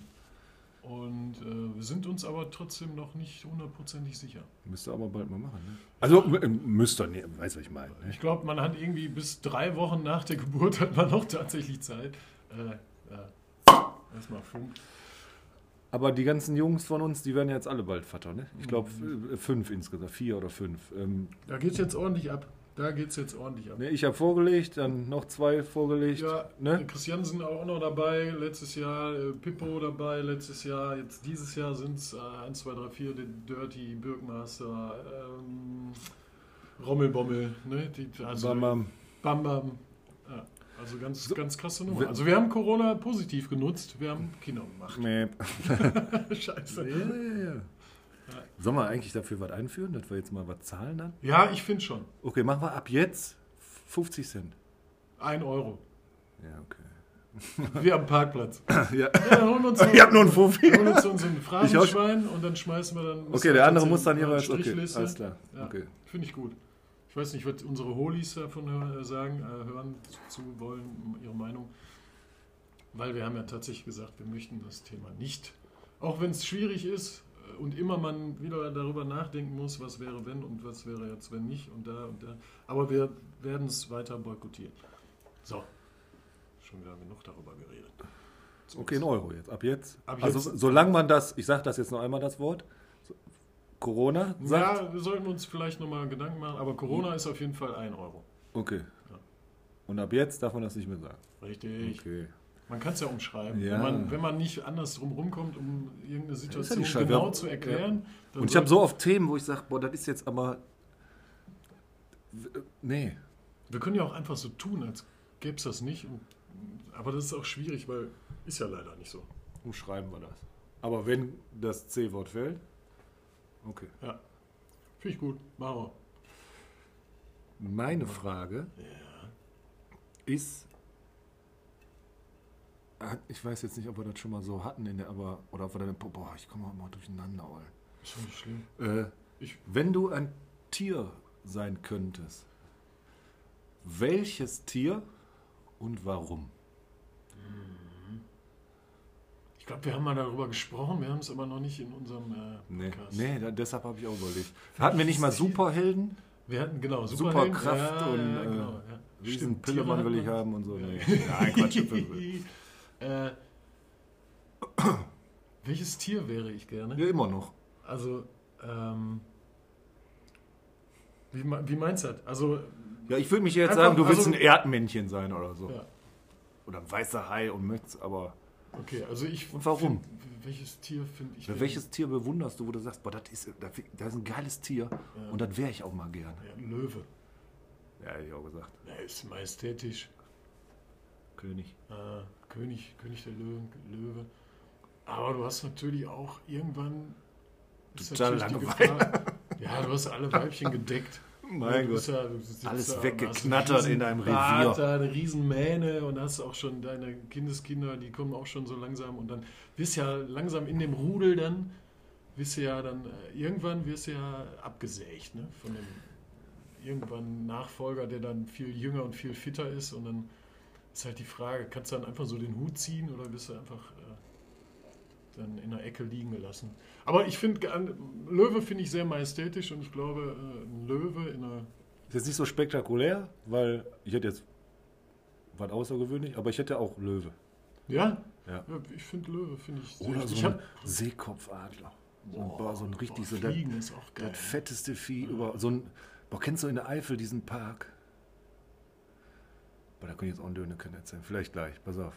und äh, wir sind uns aber trotzdem noch nicht hundertprozentig sicher. Müsst ihr aber bald mal machen, ne? Also, m- müsst ihr? Weißt du, was ich meine. Ne? Ich glaube, man hat irgendwie bis drei Wochen nach der Geburt hat man noch tatsächlich Zeit. Äh. Erstmal Funk. Aber die ganzen Jungs von uns, die werden jetzt alle bald Vater, ne? Ich glaube, Mhm. fünf insgesamt, vier oder fünf. Ähm, Da geht es jetzt ordentlich ab. Da geht es jetzt ordentlich ab. ne, ich habe vorgelegt, dann noch zwei vorgelegt. Ja, ne? Christiansen auch noch dabei, letztes Jahr äh, Pippo dabei, letztes Jahr, jetzt dieses Jahr sind es äh, 1, 2, 3, 4, der Dirty, Birkmaster, ähm, Rommelbommel, ne? Die, also Bam, bam. Bam Bam. Ja, also ganz, So, ganz krasse Nummer. Also wir haben Corona positiv genutzt, wir haben Kinder gemacht. Nee. Scheiße. Ja, ja, ja. Sollen wir eigentlich dafür was einführen, dass wir jetzt mal was zahlen dann? Ja, ich finde schon. Okay, machen wir ab jetzt 50 Cent. Ein Euro. Ja, okay. Wir am Parkplatz. ja. Ja, holen uns Ich habe nur einen Fuffi. holen uns Ich Phrasenschwein und dann schmeißen wir dann. Okay, der andere muss dann jeweils. Okay, Strichliste. alles klar. Ja. Okay. Finde ich gut. Ich weiß nicht, was unsere Holis davon hör- sagen, äh, hören zu wollen, ihre Meinung. Weil wir haben ja tatsächlich gesagt, wir möchten das Thema nicht. Auch wenn es schwierig ist äh, und immer man wieder darüber nachdenken muss, was wäre wenn und was wäre jetzt wenn nicht und da und da. Aber wir werden es weiter boykottieren. So. Schon wieder genug darüber geredet. Okay, ein Euro jetzt. Ab jetzt. Ab also jetzt. solange man das, ich sage das jetzt noch einmal das Wort, Corona sagt. Ja, wir sollten uns vielleicht nochmal Gedanken machen, aber Corona ist auf jeden Fall ein Euro. Okay. Ja. Und ab jetzt darf man das nicht mehr sagen. Richtig. Okay. Man kann es ja umschreiben. Ja. Wenn, man, wenn man nicht anders drum rumkommt, um irgendeine ja Situation genau Ja. zu erklären. dann Und ich habe so oft Themen, wo ich sage, boah, das ist jetzt aber. Nee. Wir können ja auch einfach so tun, als gäbe es das nicht. Und, aber das ist auch schwierig, weil ist ja leider nicht so. Umschreiben wir das. Aber wenn das C-Wort fällt, okay. Finde ich gut. Machen wir. Meine Frage Ja. ist, ich weiß jetzt nicht, ob wir das schon mal so hatten, in der, aber, oder ob wir dann, boah, ich komme mal durcheinander. Ey. Ist doch nicht schlimm. Äh, Ich, wenn du ein Tier sein könntest, welches Tier und warum? ich glaube, wir haben mal darüber gesprochen, wir haben es aber noch nicht in unserem äh, Nee, Podcast. nee da, deshalb habe ich auch überlegt. Hatten wir nicht mal? Superhelden? Wir hatten, genau, Superhelden. Superkraft und, ja, äh, genau, ja. Riesen Pillemann will ich haben und so. Ja. Nee. Nein, Quatsch. äh, welches Tier wäre ich gerne? ja, immer noch. Also, ähm, wie, wie meinst du das? Also, Ja, ich würde mich jetzt Einfach, sagen, du willst also- ein Erdmännchen sein oder so. ja, Oder ein weißer Hai und möchtest, aber okay, also ich. Und warum? Find, welches Tier finde ich. Ja, welches Tier bewunderst du, wo du sagst, boah, das ist, das ist ein geiles Tier Ja. und das wäre ich auch mal gern. Ja, ein Löwe. Ja, hätte ich auch gesagt. Er ist majestätisch. König. Äh, König, König der Löwen, Löwe. Aber du hast natürlich auch irgendwann. ist Total natürlich die Langeweile. Ja, du hast alle Weibchen gedeckt. Mein du bist Gott. ja, du Alles da weggeknattert hast in deinem Revier. Bart, da eine riesen Mähne und hast auch schon deine Kindeskinder, die kommen auch schon so langsam und dann wirst ja langsam in dem Rudel dann, wirst du ja dann, äh, irgendwann wirst du ja abgesägt, ne, von dem irgendwann Nachfolger, der dann viel jünger und viel fitter ist und dann ist halt die Frage, kannst du dann einfach so den Hut ziehen oder wirst du einfach äh, dann in der Ecke liegen gelassen? Aber ich finde, Löwe finde ich sehr majestätisch und ich glaube, äh, ein Löwe in einer Ist jetzt nicht so spektakulär, weil ich hätte jetzt was außergewöhnlich, aber ich hätte auch Löwe. Ja? Ja. Ja, ich finde Löwe, finde ich. sehr- Oder so ich ein Seekopfadler. So Boah, so ein richtig so boah, das, Fliegen ist auch geil. das fetteste Vieh über so ein. Boah, kennst du in der Eifel diesen Park? Boah, da kann ich jetzt auch einen Döneken erzählen. Vielleicht gleich, pass auf.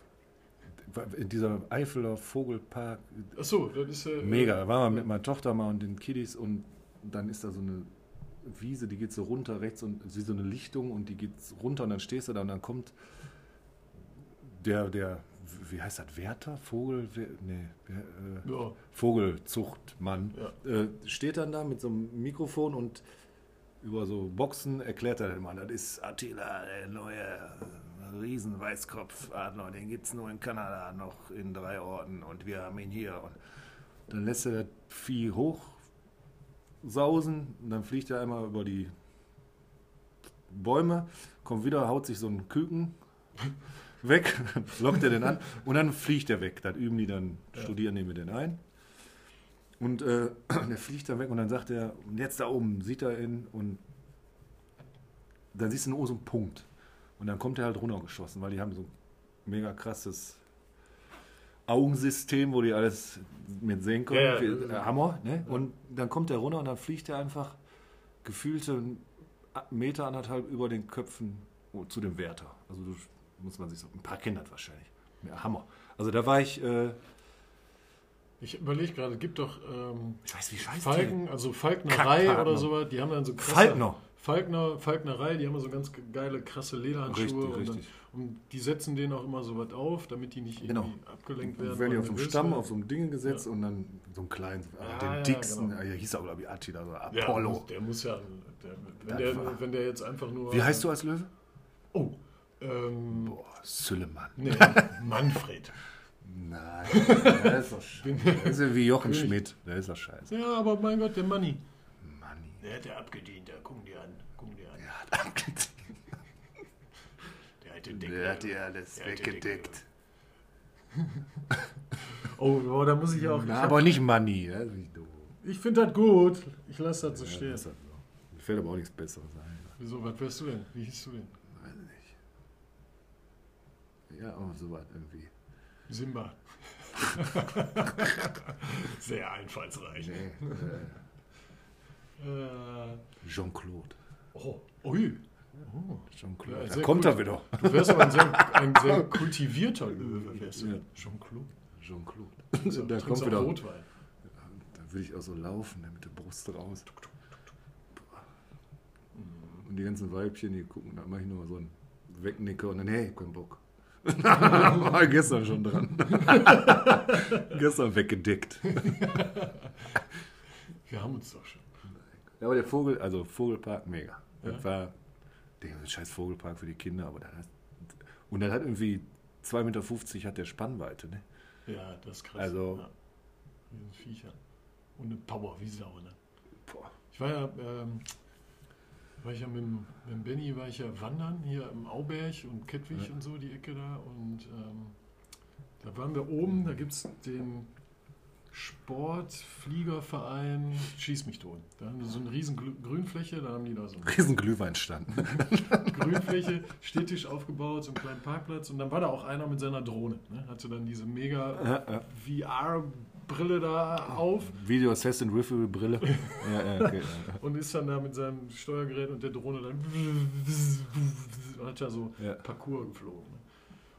In dieser Eifeler Vogelpark, Achso, das ist äh, Mega, da waren wir mit meiner Tochter mal und den Kiddies und dann ist da so eine Wiese, die geht so runter rechts und sie so eine Lichtung und die geht runter und dann stehst du da und dann kommt der, der, wie heißt das, Wärter? Vogel? Wer- Nee, äh, Ja, Vogelzuchtmann. ja. Äh, steht dann da mit so einem Mikrofon und über so Boxen erklärt er dann mal, das ist Attila, der neue Riesenweißkopfadler, den gibt es nur in Kanada noch in drei Orten und wir haben ihn hier. Und dann lässt er das Vieh hochsausen und dann fliegt er einmal über die Bäume, kommt wieder, haut sich so einen Küken weg, lockt er den an und dann fliegt er weg. Das üben die dann, Ja. studieren die mit den ein. Und äh, der fliegt dann weg und dann sagt er, und jetzt da oben sieht er ihn und dann siehst du nur so einen Punkt. Und dann kommt er halt runtergeschossen, weil die haben so ein mega krasses Augensystem, wo die alles mit sehen können. Ja, ja. Äh, Hammer, ne? Und dann kommt er runter und dann fliegt er einfach gefühlte Meter, anderthalb über den Köpfen zu dem Wärter. Also du, muss man sich so, ein paar das wahrscheinlich. Ja, Hammer. Also da war ich, äh, Ich überlege gerade, es gibt doch ähm, ich weiß, wie scheiße Falken, also Falknerei Kackpartner. oder sowas, die haben dann so krasse... Falkner. Falkner, Falknerei, die haben so ganz geile, krasse Lederhandschuhe Richtig, und, dann, richtig. und die setzen denen auch immer so was auf, damit die nicht irgendwie Genau. abgelenkt Dann werden. werden die auf so einem Stamm, auf so einem Ding gesetzt Ja. und dann so einen kleinen, Ja, den ja, dicksten, genau. ja, hieß er glaube ich Attila, so ja, Apollo. der muss ja, der, wenn, der, war- wenn der jetzt einfach nur... Wie heißt du als Löwe? Oh, ähm, Boah, Süllemann. nee, Manfred. Nein, der ist doch scheiße. Der ist ja wie Jochen. Schmidt. Der ist doch scheiße. Ja, aber mein Gott, der Manni. Manni. Der hat ja abgedient, der guck dir an, guck dir an. Der hat abgedeckt. Der alte Deckel. Der hat dir alles Der weggedeckt. Oh, boah, da muss ich auch... Na, ich aber nicht Manni. Das ist nicht doof. ich finde das gut. Ich lasse das so Ja, stehen. das halt so. Mir fällt aber auch nichts Besseres ein. Wieso, was wärst du denn? Wie hieß du denn? Weiß nicht. Ja, auch so was irgendwie. Simba. Sehr einfallsreich. Nee, äh, Äh, Jean-Claude. oh, ui. Oh. Jean-Claude. Ja, da kommt er wieder. Du wärst aber ein sehr, ein sehr kultivierter Löwe, wärst du. Ja. Jean-Claude. Jean-Claude. So, da kommt wieder. Rotwein. Da will ich auch so laufen, mit der Brust raus. Und die ganzen Weibchen, die gucken, da mache ich nur so einen Wegnicker und dann, hey, kein Bock. War gestern schon dran. gestern weggedeckt. Wir haben uns doch schon. Ja, aber der Vogel, also Vogelpark, mega. Das Ja. war, das ist ein scheiß Vogelpark für die Kinder, aber das hat, und dann hat irgendwie 2,50 Meter hat der Spannweite, ne? Ja, das ist krass. Also- ja. Viecher. Und eine Power wie Sau, ne? Boah. Ich war ja, ähm, war ich ja mit, dem- mit dem Benny, war ich ja wandern hier im Auberg und Kettwig Ja. und so, die Ecke da. Und ähm, da waren wir oben, da gibt es den Sportfliegerverein Schieß mich tot. Da haben die so eine riesen Grünfläche, da haben die da so eine Riesen Glühweinstand. Grünfläche, Stehtisch aufgebaut, so einen kleinen Parkplatz. Und dann war da auch einer mit seiner Drohne. Ne? Hatte dann diese mega Ja, ja. VR-Brille da auf Video Assassin Riffle Brille. Ja, ja, okay. ja. und ist dann da mit seinem Steuergerät und der Drohne dann und hat ja so Ja. Parcours geflogen. Ne?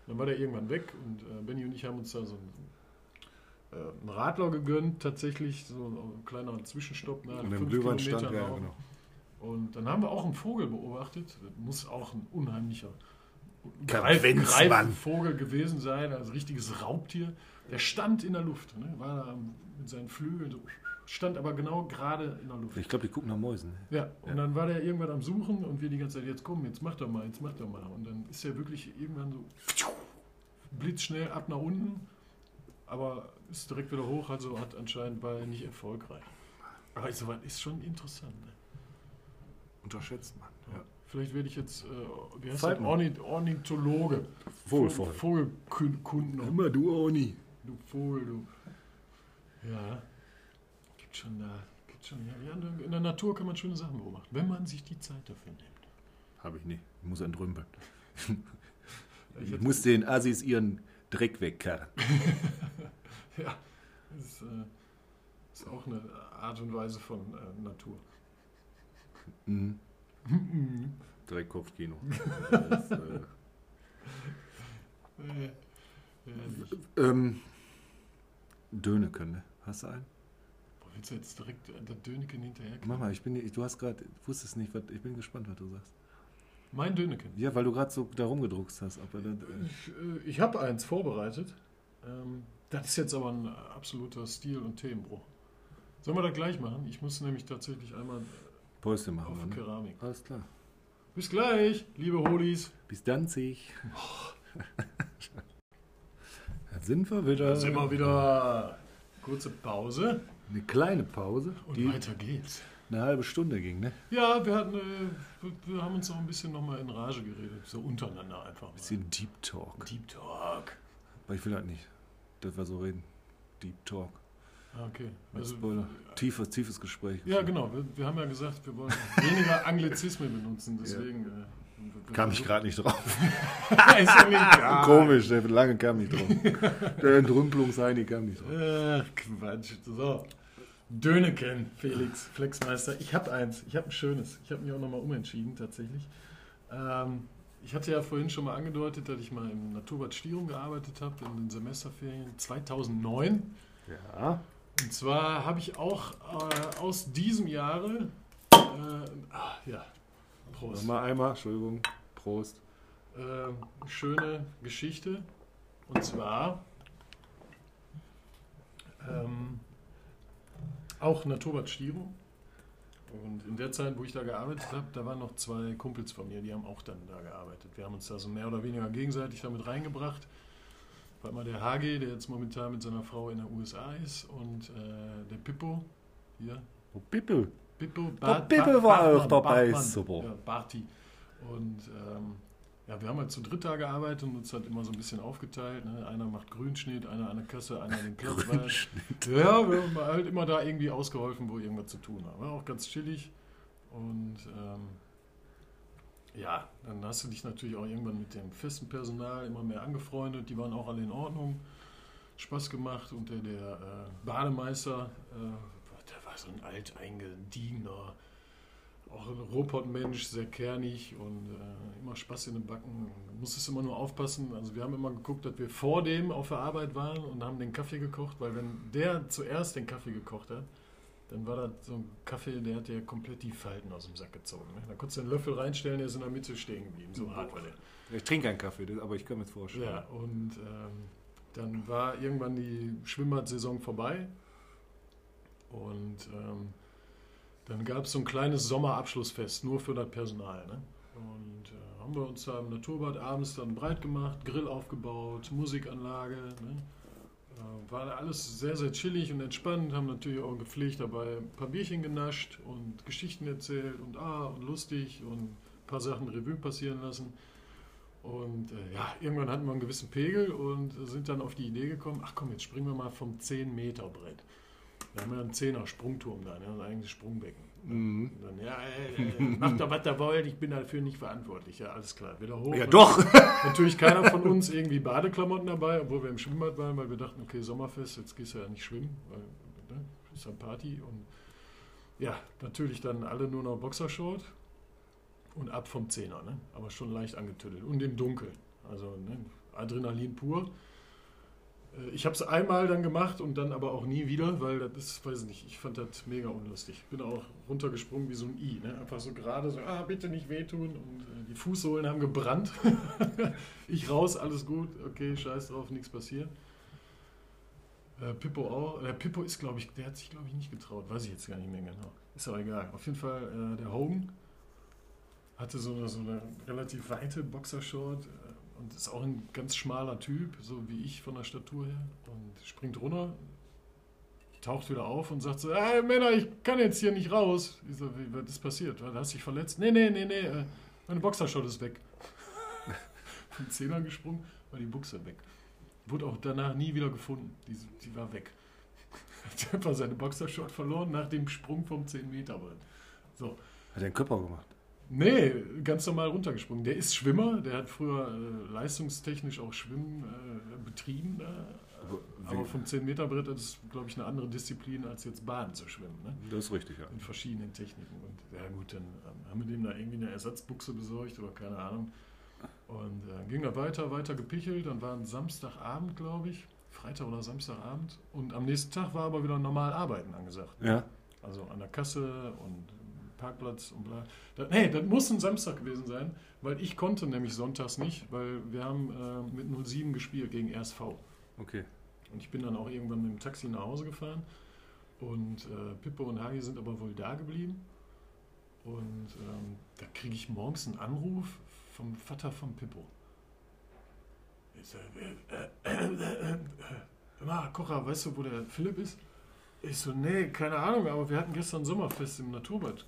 Dann war der irgendwann weg und äh, Benny und ich haben uns da so einen, äh, einen Radler gegönnt, tatsächlich, so ein kleiner Zwischenstopp nach Und im fünf Kilometern ja, Lauf. genau. Und dann haben wir auch einen Vogel beobachtet. Muss auch ein unheimlicher Kavenzmann. Vogel gewesen sein, also richtiges Raubtier. Der stand in der Luft, ne? war da mit seinen Flügeln so, stand aber genau gerade in der Luft. Ich glaube, die gucken nach Mäusen. ne? Ja, und dann war der irgendwann am Suchen und wir die ganze Zeit, jetzt komm, jetzt mach doch mal, jetzt mach doch mal. Und dann ist er wirklich irgendwann so blitzschnell ab nach unten, aber ist direkt wieder hoch, also hat anscheinend war er nicht erfolgreich. Aber so was ist schon interessant. Ne? Unterschätzt man. Ja. Vielleicht werde ich jetzt, äh, wie heißt Zeit das? Ornithologe. Vogelvolk. Vogelkunden. Immer du, Oni. Du Vogel, du. Ja. Gibt schon da. Gibt schon, ja, ja, in der Natur kann man schöne Sachen beobachten, wenn man sich die Zeit dafür nimmt. Habe ich nicht. Ich muss entrümpeln. Ich Ich hätte- muss den Assis ihren Dreck wegkarren. Ja, das ist, äh, ist auch eine Art und Weise von äh, Natur. Mhm. Mhm. Dreckkopfkino. Äh, herrlich. ähm, Döne können, ne? Hast du einen? Boah, willst du jetzt direkt äh, der Döneken hinterher? Mach mal, ich bin, du hast gerade, wusstest nicht, was, ich bin gespannt, was du sagst. Mein Döneken. Ja, weil du gerade so da rumgedruckst hast. Aber das, äh, Ich, äh, ich habe eins vorbereitet. Ähm, das ist jetzt aber ein absoluter Stil- und Themenbruch. Sollen wir das gleich machen? Ich muss nämlich tatsächlich einmal Päuschen machen auf wir, ne? Keramik. Alles klar. Bis gleich, liebe Holis. Bis Danzig. da sind wir wieder. Da sind wir wieder. Kurze Pause Eine kleine Pause, und die weiter geht's. eine halbe Stunde ging, ne? Ja, wir hatten, äh, wir- haben uns auch ein bisschen nochmal in Rage geredet, so untereinander einfach. Mal. Bisschen Deep Talk. Deep Talk. Aber ich will halt nicht, dass wir so reden. Deep Talk. Okay. Also, Spoiler. Tiefes, tiefes Gespräch. ja, genau. Wir, wir haben ja gesagt, wir wollen weniger Anglizismen benutzen. Deswegen äh, wir- wir Kam ich gerade nicht drauf. ist ja. Komisch, der lange kam nicht drauf. der Entrümpelungsheini kam nicht drauf. Ach, Quatsch. So. Döneken, Felix, Flexmeister. Ich habe eins. Ich habe ein schönes. Ich habe mich auch nochmal umentschieden, tatsächlich. Ähm, ich hatte ja vorhin schon mal angedeutet, dass ich mal im Naturbad Stierung gearbeitet habe in den Semesterferien 2009. Ja. Und zwar habe ich auch äh, aus diesem Jahre. Äh, ah, ja. Prost. Nochmal einmal, Entschuldigung. Prost. ähm, schöne Geschichte. Und zwar ähm, auch Naturbad Stierung. Und in der Zeit, wo ich da gearbeitet habe, da waren noch zwei Kumpels von mir, die haben auch dann da gearbeitet. Wir haben uns da so mehr oder weniger gegenseitig damit reingebracht. War mal der HG, der jetzt momentan mit seiner Frau in den USA ist, und äh, der Pippo, hier, Oh, Pippel. Pippo, Der Pippo war auch dabei, super. Ja, Barti. Und ähm, ja, wir haben halt zu dritt da gearbeitet und uns halt immer so ein bisschen aufgeteilt. Ne? Einer macht Grünschnitt, einer an der Kasse, einer den. Grünschnitt. Ja, wir haben halt immer da irgendwie ausgeholfen, wo irgendwas zu tun war. War auch ganz chillig. Und ähm, ja, dann hast du dich natürlich auch irgendwann mit dem festen Personal immer mehr angefreundet. Die waren auch alle in Ordnung. Spaß gemacht und der, der äh, Bademeister, äh, so ein alt eingediegener, auch ein Robotmensch, sehr kernig und äh, immer Spaß in den Backen. Du musstest immer nur aufpassen. Also wir haben immer geguckt, dass wir vor dem auf der Arbeit waren und haben den Kaffee gekocht, weil wenn der zuerst den Kaffee gekocht hat, dann war das so ein Kaffee, der hat ja komplett die Falten aus dem Sack gezogen. Ne? Da konntest du einen Löffel reinstellen, der ist in der Mitte stehen geblieben. So hart war der. Ich trinke keinen Kaffee, aber ich kann mir das vorstellen. Ja, und ähm, dann war irgendwann die Schwimmbad-Saison vorbei. Und ähm, dann gab es so ein kleines Sommerabschlussfest, nur für das Personal. Ne? Und äh, haben wir uns da im Naturbad abends dann breit gemacht, Grill aufgebaut, Musikanlage. Ne? Äh, war alles sehr, sehr chillig und entspannt, haben natürlich auch gepflegt dabei ein paar Bierchen genascht und Geschichten erzählt und ah und lustig und ein paar Sachen Revue passieren lassen. Und äh, ja, irgendwann hatten wir einen gewissen Pegel und sind dann auf die Idee gekommen, ach komm, jetzt springen wir mal vom 10-Meter-Brett. Da haben wir einen 10er Sprungturm da, ne, ein eigenes Sprungbecken. Mhm. Dann, ja, äh, äh, macht doch, was ihr wollt, ich bin dafür nicht verantwortlich. Ja, alles klar, wieder hoch. Ja, doch. Natürlich keiner von uns irgendwie Badeklamotten dabei, obwohl wir im Schwimmbad waren, weil wir dachten, okay, Sommerfest, jetzt gehst du ja nicht schwimmen, weil ne, ist dann Party. Und ja, natürlich dann alle nur noch Boxershort und ab vom Zehner, ne? aber schon leicht angetüdelt und im Dunkeln. Also ne, Adrenalin pur. Äh, Ich habe es einmal dann gemacht und dann aber auch nie wieder, weil das ist, weiß ich nicht, ich fand das mega unlustig. Bin auch runtergesprungen wie so ein I, ne? einfach so gerade so, ah, bitte nicht wehtun und äh, die Fußsohlen haben gebrannt. ich raus, alles gut, okay, scheiß drauf, nichts passiert. Äh, Pippo auch, der Pippo ist, glaube ich, der hat sich, glaube ich, nicht getraut, weiß ich jetzt gar nicht mehr genau. Ist aber egal. Auf jeden Fall, äh, der Hogan hatte so eine, so eine relativ weite Boxershort äh, und ist auch ein ganz schmaler Typ, so wie ich von der Statur her. Und springt runter, taucht wieder auf und sagt so: Hey Männer, ich kann jetzt hier nicht raus. Ich so: Wie, was ist passiert? Du hast dich verletzt? Nee, nee, nee, nee, äh, meine Boxershort ist weg. Von Zehnern gesprungen, war die Buchse weg. Wurde auch danach nie wieder gefunden. Die, die war weg. Hat einfach seine Boxershort verloren nach dem Sprung vom 10 Meter. So. Hat er einen Körper gemacht. Nee, ganz normal runtergesprungen. Der ist Schwimmer, der hat früher äh, leistungstechnisch auch Schwimmen äh, betrieben. Äh, Aber vom 10-Meter-Brett ist glaube ich, eine andere Disziplin, als jetzt Bahn zu schwimmen. Ne? Das ist richtig, ja. In verschiedenen Techniken. Und ja gut, dann ähm, haben wir dem da irgendwie eine Ersatzbuchse besorgt oder keine Ahnung. Und äh, ging da weiter, weiter gepichelt. Dann war ein Samstagabend, glaube ich. Freitag oder Samstagabend. Und am nächsten Tag war aber wieder normal arbeiten angesagt. Ja. Also an der Kasse und Parkplatz und bla. Das, nee, das muss ein Samstag gewesen sein, weil ich konnte nämlich sonntags nicht, weil wir haben äh, mit 07 gespielt gegen RSV. Okay. Und ich bin dann auch irgendwann mit dem Taxi nach Hause gefahren. Und äh, Pippo und Hagi sind aber wohl da geblieben. Und ähm, da kriege ich morgens einen Anruf vom Vater von Pippo. Ich äh, äh, äh, äh, äh, Ma, Kocher, weißt du, wo der Philipp ist? Ich so, nee, keine Ahnung, aber wir hatten gestern Sommerfest im Naturbad.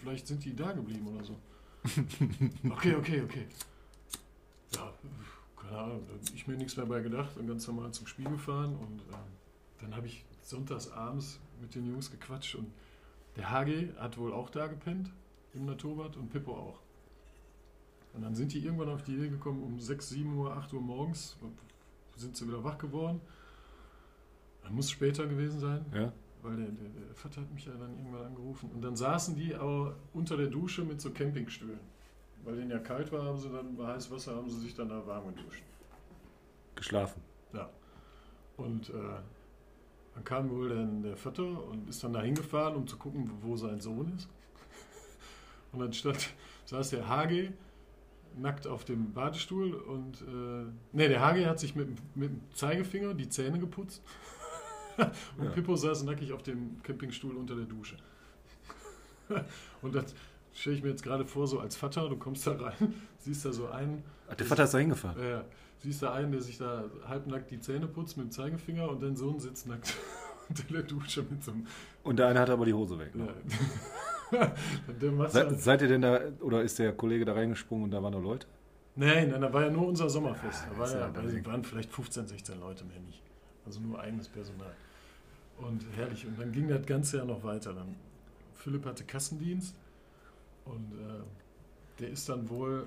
Vielleicht sind die da geblieben oder so. okay, okay, okay. Ja, keine Ahnung, ich mir nichts mehr bei gedacht und ganz normal zum Spiel gefahren und ähm, dann habe ich sonntags abends mit den Jungs gequatscht und der HG hat wohl auch da gepennt im Naturbad und Pippo auch. Und dann sind die irgendwann auf die Idee gekommen, um 6, 7 Uhr, 8 Uhr morgens sind sie wieder wach geworden. Dann muss später gewesen sein, Ja. Weil der, der, der Vater hat mich ja dann irgendwann angerufen. Und dann saßen die aber unter der Dusche mit so Campingstühlen. Weil denen ja kalt war, haben sie dann bei heißem Wasser haben sie sich dann da warm geduscht. Geschlafen. Und äh, dann kam wohl dann der Vater und ist dann da hingefahren, um zu gucken, wo sein Sohn ist. Und dann stand, saß der HG nackt auf dem Badestuhl und äh, ne, der HG hat sich mit, mit dem Zeigefinger die Zähne geputzt. und Ja. Pippo saß nackig auf dem Campingstuhl unter der Dusche. und das stelle ich mir jetzt gerade vor, so als Vater, du kommst da rein, siehst da so einen, Ach, der Vater ist da hingefahren. ja, ja. Siehst du einen, der sich da halbnackt die Zähne putzt mit dem Zeigefinger und dein Sohn sitzt nackt unter der Dusche mit so einem. Und der eine hat aber die Hose weg. Ja. Ne? macht Se, seid ihr denn da, oder ist der Kollege da reingesprungen und da waren noch Leute? nein, nein, da war ja nur unser Sommerfest. Ja, Da war ist ja ja, waren vielleicht 15, 16 Leute mehr nicht. Also nur eigenes Personal. Und herrlich. Und dann ging das Ganze ja noch weiter. Dann Philipp hatte Kassendienst und äh, der ist dann wohl,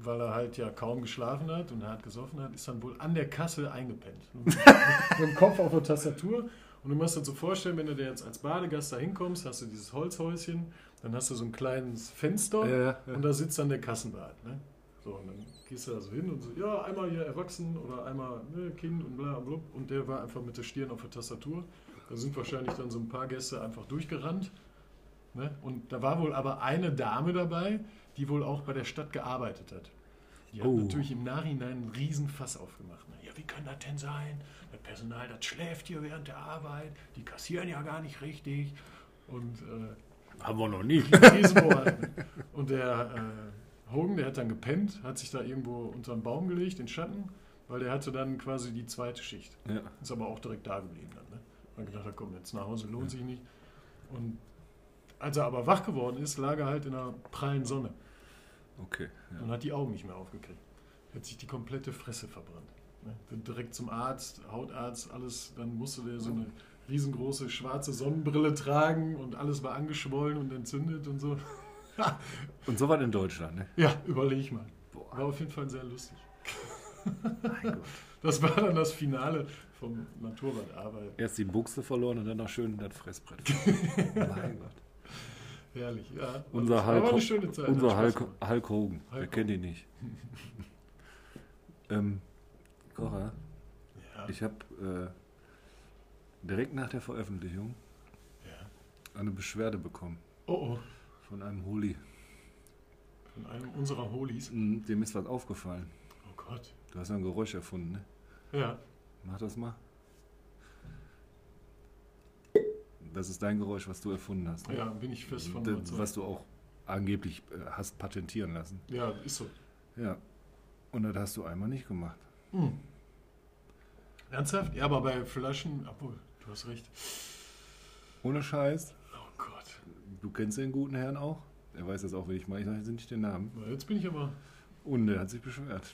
weil er halt ja kaum geschlafen hat und hart gesoffen hat, ist dann wohl an der Kasse eingepennt. mit, mit dem Kopf auf der Tastatur. Und du musst dir so vorstellen, wenn du dir jetzt als Badegast da hinkommst, hast du dieses Holzhäuschen, dann hast du so ein kleines Fenster ja, und da sitzt dann der Kassenwart. Ne? So, und dann gehst du da so hin und so, ja, einmal hier erwachsen oder einmal ne, Kind und bla bla. Und der war einfach mit der Stirn auf der Tastatur. Da sind wahrscheinlich dann so ein paar Gäste einfach durchgerannt. Ne? Und da war wohl aber eine Dame dabei, die wohl auch bei der Stadt gearbeitet hat. Die hat Oh. natürlich im Nachhinein einen riesen Fass aufgemacht. Ne? Ja, wie kann das denn sein? Das Personal, das schläft hier während der Arbeit. Die kassieren ja gar nicht richtig. Und äh, Haben wir noch nie. Riesenbohrhalten. Und der äh, Hogan, der hat dann gepennt, hat sich da irgendwo unter einen Baum gelegt, in Schatten, weil der hatte dann quasi die zweite Schicht. Ja. Ist aber auch direkt da geblieben dann. Ne? Hat gedacht, komm, jetzt nach Hause lohnt sich nicht. Und als er aber wach geworden ist, lag er halt in einer prallen Sonne Okay. Ja. und hat die Augen nicht mehr aufgekriegt. Hat sich die komplette Fresse verbrannt. Ne? Direkt zum Arzt, Hautarzt, alles. Dann musste der so eine riesengroße schwarze Sonnenbrille tragen und alles war angeschwollen und entzündet und so. Und so was in Deutschland, ne? Ja, überleg mal. Boah. War auf jeden Fall sehr lustig. Mein Gott. Das war dann das Finale vom Naturbadarbeit. Erst die Buchse verloren und dann noch schön das Fressbrett. mein Gott. Herrlich, ja. Unser Aber war eine Hulk, schöne Zeit. unser Hulk. Hulk Hogan. Wer Hulk kennt ihn nicht? ähm, Cora, Ja, ich habe äh, direkt nach der Veröffentlichung ja. eine Beschwerde bekommen Oh oh, von einem Holi. von einem unserer Holies. Mhm, Dem ist was aufgefallen. Oh Gott. Du hast ja ein Geräusch erfunden, ne? Ja, Mach das mal. Das ist dein Geräusch, was du erfunden hast. Ne? ja, bin ich fest von überzeugt. Was du auch angeblich äh, hast patentieren lassen. Ja, ist so. Ja. Und das hast du einmal nicht gemacht. Hm. Ernsthaft? Ja, aber bei Flaschen, obwohl, du hast recht. Ohne Scheiß. Du kennst den guten Herrn auch. Er weiß das auch, wenn ich mal. Ich sage jetzt nicht den Namen. Na, Jetzt bin ich aber Und er hat sich beschwert.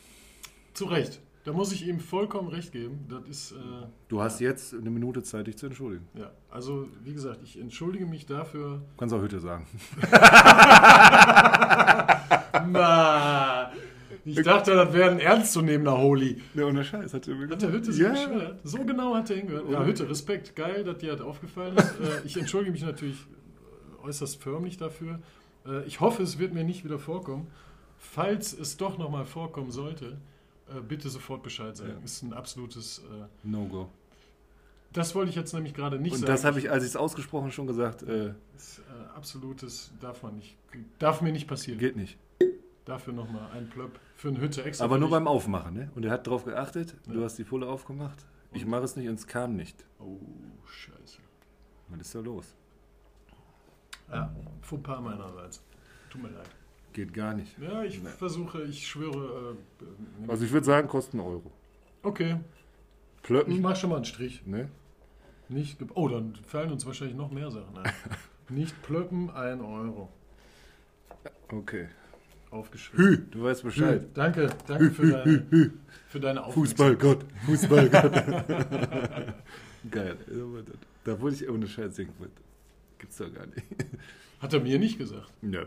zu Recht. Da muss ich ihm vollkommen recht geben. Das ist, äh, Du hast jetzt eine Minute Zeit, dich zu entschuldigen. ja. Also, wie gesagt, ich entschuldige mich dafür. Du kannst auch Hütte sagen. Na, ich dachte, das wäre ein ernstzunehmender Holy. Ja, ohne Scheiß. Hat, er mir Hat der Hütte sich ja. beschwert? So genau hat er hingehört. Ja? Hütte, Respekt, geil, dass dir das aufgefallen ist. Äh, ich entschuldige mich natürlich äußerst förmlich dafür. Äh, ich hoffe, es wird mir nicht wieder vorkommen. Falls es doch nochmal vorkommen sollte, äh, bitte sofort Bescheid sagen. Ja. Ist ein absolutes. Äh, No-Go. das wollte ich jetzt nämlich gerade nicht Und sagen. das habe ich, als ich es ausgesprochen schon gesagt, äh, Ist, äh, absolutes darf man nicht. Darf mir nicht passieren. geht nicht. Dafür nochmal ein Plöpp für eine Hütte extra. Aber nur beim Aufmachen, ne? Und er hat darauf geachtet, du Ja. hast die Pulle aufgemacht. Ich Und? mache es nicht und es kam nicht. Oh, Scheiße. Was ist da los? Ja, Fauxpas meinerseits. Tut mir leid. Geht gar nicht. Ja, ich Nee. versuche, ich schwöre. Äh, Also ich würde sagen, kosten einen Euro. okay, ich Plöppen, mach schon mal einen Strich. ne? Nicht ge- oh, dann fallen uns wahrscheinlich noch mehr Sachen ein. Nicht plöppen, ein Euro. Okay. Aufgeschrieben. Hü, du weißt Bescheid. Danke, danke für deine, für deine Fußballgott, Fußballgott. Geil. Da wurde ich ohne Scheiß denken. Gibt's doch gar nicht. Hat er mir nicht gesagt. Ja,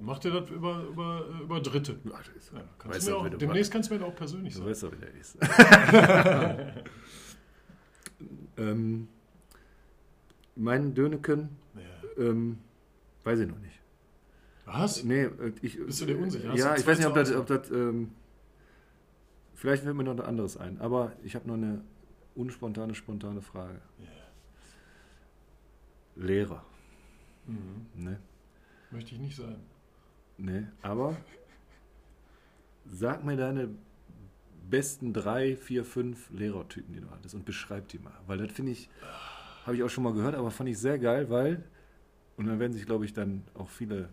Macht er das über, über, über Dritte? ja, das Ja, kannst du mir auch, du demnächst kannst du mir das auch persönlich du sagen. weißt doch, wie der ist. ähm, mein Döneken, Ja. ähm, weiß ich noch nicht. Was? Nee, äh, ich, Bist du dir unsicher? Ja, du ich weiß nicht, ob das, ob das ähm, vielleicht fällt mir noch ein anderes ein, aber ich habe noch eine unspontane, spontane Frage. Ja. Lehrer, Mhm. ne? Möchte ich nicht sein. Ne, aber sag mir deine besten drei, vier, fünf Lehrertypen, die du hattest und beschreib die mal. Weil das finde ich, habe ich auch schon mal gehört, aber fand ich sehr geil, weil, und dann werden sich, glaube ich, dann auch viele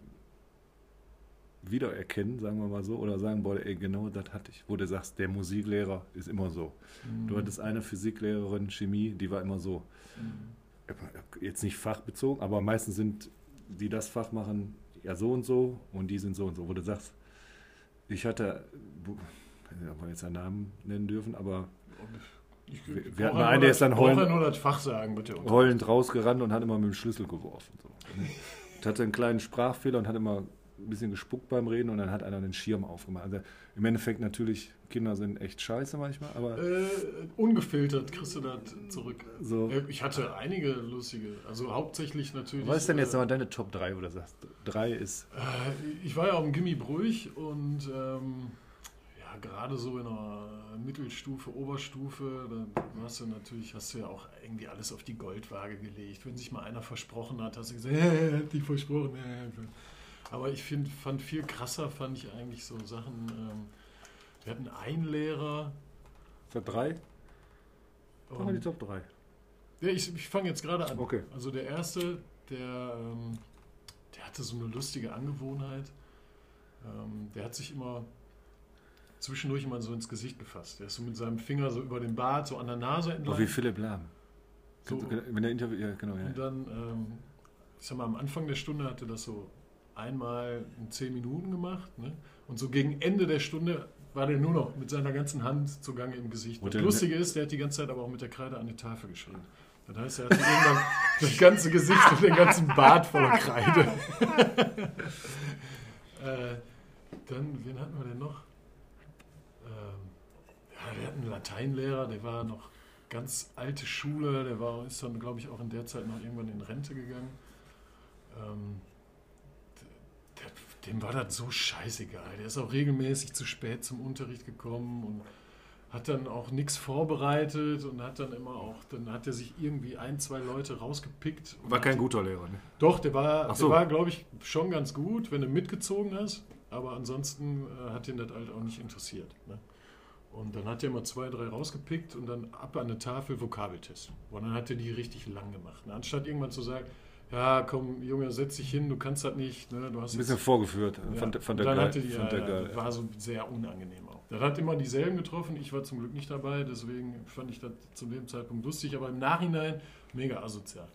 wiedererkennen, sagen wir mal so, oder sagen, boah, ey, genau das hatte ich. Wo du sagst, der Musiklehrer ist immer so. Mhm. Du hattest eine Physiklehrerin, Chemie, die war immer so. Mhm. Jetzt nicht fachbezogen, aber meistens sind, die das Fach machen, ja so und so und die sind so und so. Wo du sagst, ich hatte, wo- ich weiß nicht, ob wir jetzt einen Namen nennen dürfen, aber Ich, Wir- ich wir hatten einen, der ist dann brauche heulen- nur das Fach sagen, bitte. Heulend rausgerannt und hat immer mit dem Schlüssel geworfen. So. Und hatte einen kleinen Sprachfehler und hat immer ein bisschen gespuckt beim Reden und dann hat einer den Schirm aufgemacht. Also im Endeffekt natürlich, Kinder sind echt scheiße manchmal, aber Äh, ungefiltert kriegst du das zurück. so. Äh, Ich hatte einige lustige, also hauptsächlich natürlich. Was ist denn jetzt äh, deine Top 3, wo du sagst, 3 ist Äh, Ich war ja auf dem Gimmi Brüch und ähm, ja, gerade so in der Mittelstufe, Oberstufe, da hast du natürlich, hast du ja auch irgendwie alles auf die Goldwaage gelegt. Wenn sich mal einer versprochen hat, hast du gesagt, er hat dich versprochen. ja. Aber ich find, fand viel krasser, fand ich eigentlich so Sachen. Ähm, wir hatten einen Lehrer. Ist 3? Mach mal die Top 3. ja, ich ich fange jetzt gerade an. Okay. Also der erste, der, ähm, der hatte so eine lustige Angewohnheit. Ähm, der hat sich immer zwischendurch immer so ins Gesicht gefasst. Der ist so mit seinem Finger so über den Bart, so an der Nase entlang. Oh, wie Philipp Lahm. So. Wenn der Interview, ja, genau, ja. Und dann, ähm, ich sag mal, am Anfang der Stunde hatte das so einmal in zehn Minuten gemacht. Ne? Und so gegen Ende der Stunde war der nur noch mit seiner ganzen Hand zugange im Gesicht. Und Das Lustige ist, der hat die ganze Zeit aber auch mit der Kreide an die Tafel geschrieben. Das heißt, er hatte irgendwann das ganze Gesicht und den ganzen Bart voller Kreide. äh, dann, wen hatten wir denn noch? Ähm, ja, wir hatten einen Lateinlehrer, der war noch ganz alte Schule, der war, ist dann, glaube ich, auch in der Zeit noch irgendwann in Rente gegangen. Ähm, dem war das so scheißegal. Der ist auch regelmäßig zu spät zum Unterricht gekommen und hat dann auch nichts vorbereitet und hat dann immer auch, dann hat er sich irgendwie ein, zwei Leute rausgepickt. und War kein guter Lehrer, ne? Doch, der war, der so. war glaube ich, schon ganz gut, wenn du mitgezogen hast. Aber ansonsten äh, hat ihn das halt auch nicht interessiert. Ne? Und dann hat er mal zwei, drei rausgepickt und dann ab an eine Tafel Vokabeltest. Und dann hat er die richtig lang gemacht. Ne? Anstatt irgendwann zu sagen, ja, komm, Junge, setz dich hin, du kannst das nicht. Ne? Du hast Ein jetzt- bisschen vorgeführt. ja. Fand, fand der dann geil. hatte die, fand ja, der geil. war so sehr unangenehm auch. Das hat immer dieselben getroffen. Ich war zum Glück nicht dabei, deswegen fand ich das zu dem Zeitpunkt lustig, aber im Nachhinein mega asozial.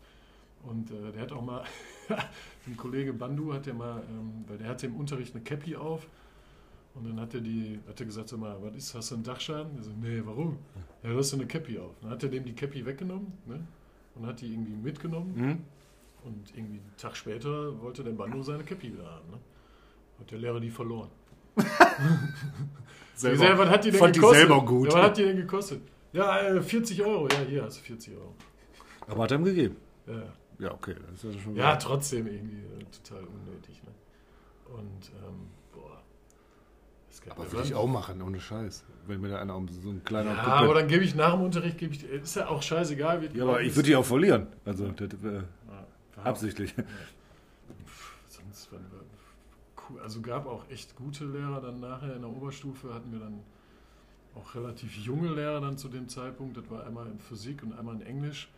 Und äh, der hat auch mal, ein Kollege Bandu hat ja mal, ähm, weil der hatte im Unterricht eine Cappy auf und dann hat er die, hat er gesagt, sag mal, was ist, hast du einen Dachschaden? Er so, nee, warum? Ja, du hast eine Cappy auf. Dann hat er dem die Cappy weggenommen ne? und hat die irgendwie mitgenommen Hm? Und irgendwie einen Tag später wollte der Bandu seine Cappy wieder haben. Ne? Hat der Lehrer die verloren. Selber. Selber, was hat die denn fand die gekostet? selber gut. Ja, was hat die denn gekostet? Ja, äh, 40 Euro. Ja, hier hast du 40 Euro. Aber hat er ihm gegeben. Ja, Ja, okay. Das ist ja schon ja trotzdem irgendwie äh, total unnötig. Ne? Und, ähm, boah. Aber würde ich auch machen, ohne Scheiß. Wenn mir da einer um so ein kleiner Ja, Kumpel- aber dann gebe ich nach dem Unterricht, gebe ich, ist ja auch scheißegal. Wie Ja, aber ich würde die auch verlieren. Also, das, äh, Ja, absichtlich. sonst waren wir cool. Also gab auch echt gute Lehrer dann nachher in der Oberstufe hatten wir dann auch relativ junge Lehrer dann zu dem Zeitpunkt. Das war einmal in Physik und einmal in Englisch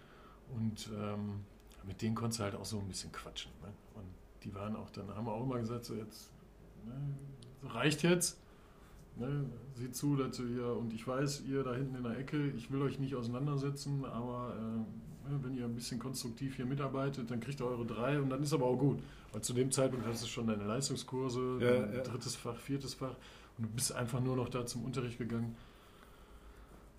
und ähm, mit denen konntest du halt auch so ein bisschen quatschen. Ne? Und die waren auch dann, haben wir auch immer gesagt, so jetzt ne, reicht jetzt. Ne, sieh zu, dass ihr und ich weiß, ihr da hinten in der Ecke, ich will euch nicht auseinandersetzen, aber äh, wenn ihr ein bisschen konstruktiv hier mitarbeitet, dann kriegt ihr eure drei und dann ist aber auch gut. Weil zu dem Zeitpunkt hast du schon deine Leistungskurse, Ja, ja. drittes Fach, viertes Fach und du bist einfach nur noch da zum Unterricht gegangen,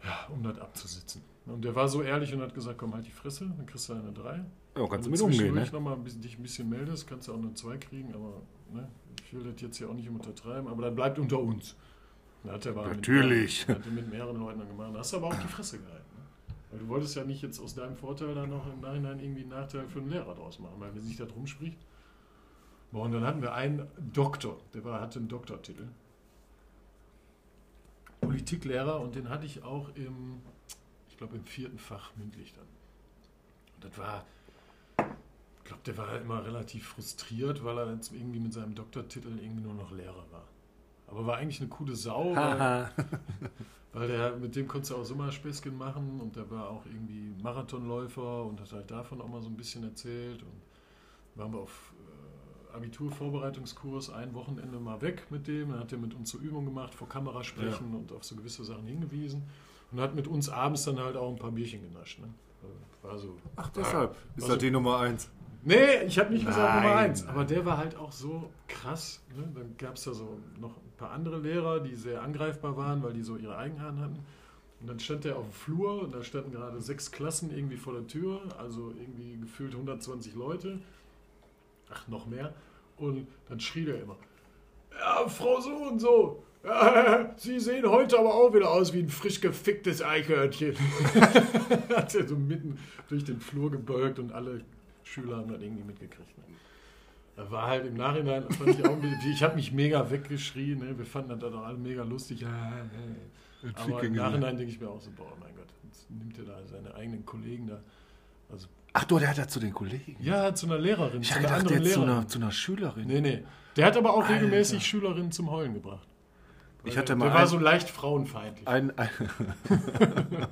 ja, um das abzusitzen. Und der war so ehrlich und hat gesagt, komm, halt die Fresse, dann kriegst du eine drei. Ja, kannst du Wenn mit du umgehen, ne? noch mal ein bisschen, dich ein bisschen meldest, kannst du auch eine 2 kriegen, aber ne, ich will das jetzt hier auch nicht untertreiben, aber dann bleibt unter uns. Hat er aber Natürlich. Mit, hat er mit mehreren Leuten dann gemacht. Da hast du aber auch die Fresse gehalten. Weil du wolltest ja nicht jetzt aus deinem Vorteil dann noch im Nachhinein irgendwie einen Nachteil für den Lehrer draus machen, weil wenn sich da drum spricht. Und dann hatten wir einen Doktor, der war, hatte einen Doktortitel. Politiklehrer und den hatte ich auch im, ich glaube im vierten Fach mündlich dann. Und das war, ich glaube, der war immer relativ frustriert, weil er jetzt irgendwie mit seinem Doktortitel irgendwie nur noch Lehrer war. Aber war eigentlich eine coole Sau, weil. weil der, mit dem konntest du auch Sommerspäßchen machen und der war auch irgendwie Marathonläufer und hat halt davon auch mal so ein bisschen erzählt. Und waren wir auf äh, Abiturvorbereitungskurs ein Wochenende mal weg mit dem. Dann hat er mit uns so Übungen gemacht, vor Kamera sprechen und auf so gewisse Sachen hingewiesen. Und hat mit uns abends dann halt auch ein paar Bierchen genascht. Ne? Also War so. Ach, deshalb ist Also- das die Nummer eins. Nee, ich habe nicht gesagt Nummer Nein. eins. Aber der war halt auch so krass. Ne? Dann gab es da so noch ein paar andere Lehrer, die sehr angreifbar waren, weil die so ihre Eigenheiten hatten. Und dann stand der auf dem Flur und da standen gerade sechs Klassen irgendwie vor der Tür, also irgendwie gefühlt 120 Leute. Ach, noch mehr. Und dann schrie der immer: Ja, Frau so und so. Ja, Sie sehen heute aber auch wieder aus wie ein frisch geficktes Eichhörnchen. Hat er so mitten durch den Flur gebeugt und alle Schüler haben das irgendwie mitgekriegt. Ne? Da war halt im Nachhinein, fand ich, ich habe mich mega weggeschrien, ne? wir fanden das dann auch alle mega lustig. Ja, ja, ja. Aber im Nachhinein denke ich mir auch so, boah, mein Gott, jetzt nimmt er da seine eigenen Kollegen da. Also, Ach du, der hat ja zu den Kollegen. ja, zu einer Lehrerin, ich zu einer gedacht, anderen der zu Lehrerin. einer, zu einer Schülerin. Nee, nee. Der hat aber auch Alter. regelmäßig Schülerinnen zum Heulen gebracht. Ich hatte der mal war ein- so leicht frauenfeindlich. Ein, ein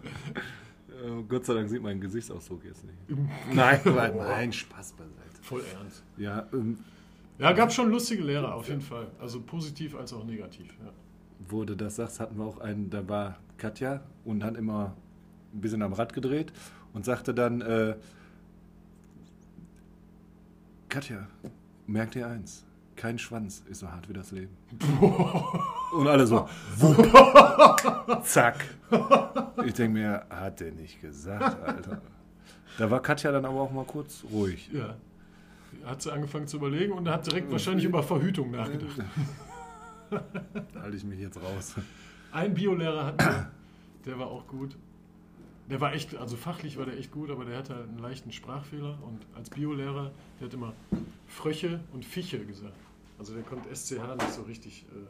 Gott sei Dank sieht mein Gesichtsausdruck jetzt nicht. Nein, nein, nein, Spaß beiseite. voll ernst. Ja, ähm, Ja, gab schon lustige Lehrer, auf jeden Fall. Also positiv als auch negativ. Ja. du das sagst, hatten wir auch einen, da war Katja und hat immer ein bisschen am Rad gedreht und sagte dann, äh, Katja, merk dir eins, kein Schwanz ist so hart wie das Leben. Und alle so, wupp, zack. Ich denke mir, hat der nicht gesagt, Alter. Da war Katja dann aber auch mal kurz ruhig. ja. Hat sie angefangen zu überlegen und hat direkt wahrscheinlich über Verhütung nachgedacht. Da halte ich mich jetzt raus. Ein Biolehrer hatten wir, der war auch gut. Der war echt, also fachlich war der echt gut, aber der hatte halt einen leichten Sprachfehler und als Biolehrer, der hat immer Fröche und Fische gesagt. Also der konnte SCH nicht so richtig äh,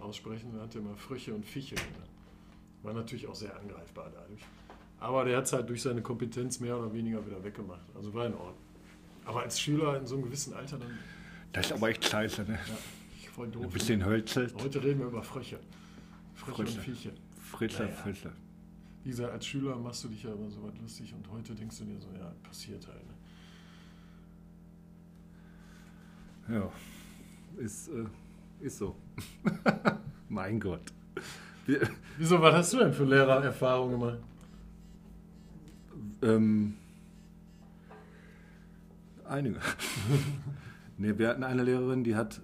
aussprechen, der hatte immer Fröche und Fische gesagt. War natürlich auch sehr angreifbar dadurch. Aber der hat es halt durch seine Kompetenz mehr oder weniger wieder weggemacht. Also war in Ordnung. Aber als Schüler in so einem gewissen Alter dann, Das ist aber echt scheiße, ne? ja, ich voll doof. Ein bisschen hölzelt. Heute reden wir über Fröche. Fröche und Frösche. Viecher. Fritzler, Ja, ja. Fritzler. Wie gesagt, als Schüler machst du dich ja immer so was lustig und heute denkst du dir so, ja, passiert halt. Ne? Ja, ist, äh, ist so. mein Gott. Wir, Wieso, was hast du denn für Lehrererfahrungen gemacht? ähm, einige. nee, wir hatten eine Lehrerin, die hat,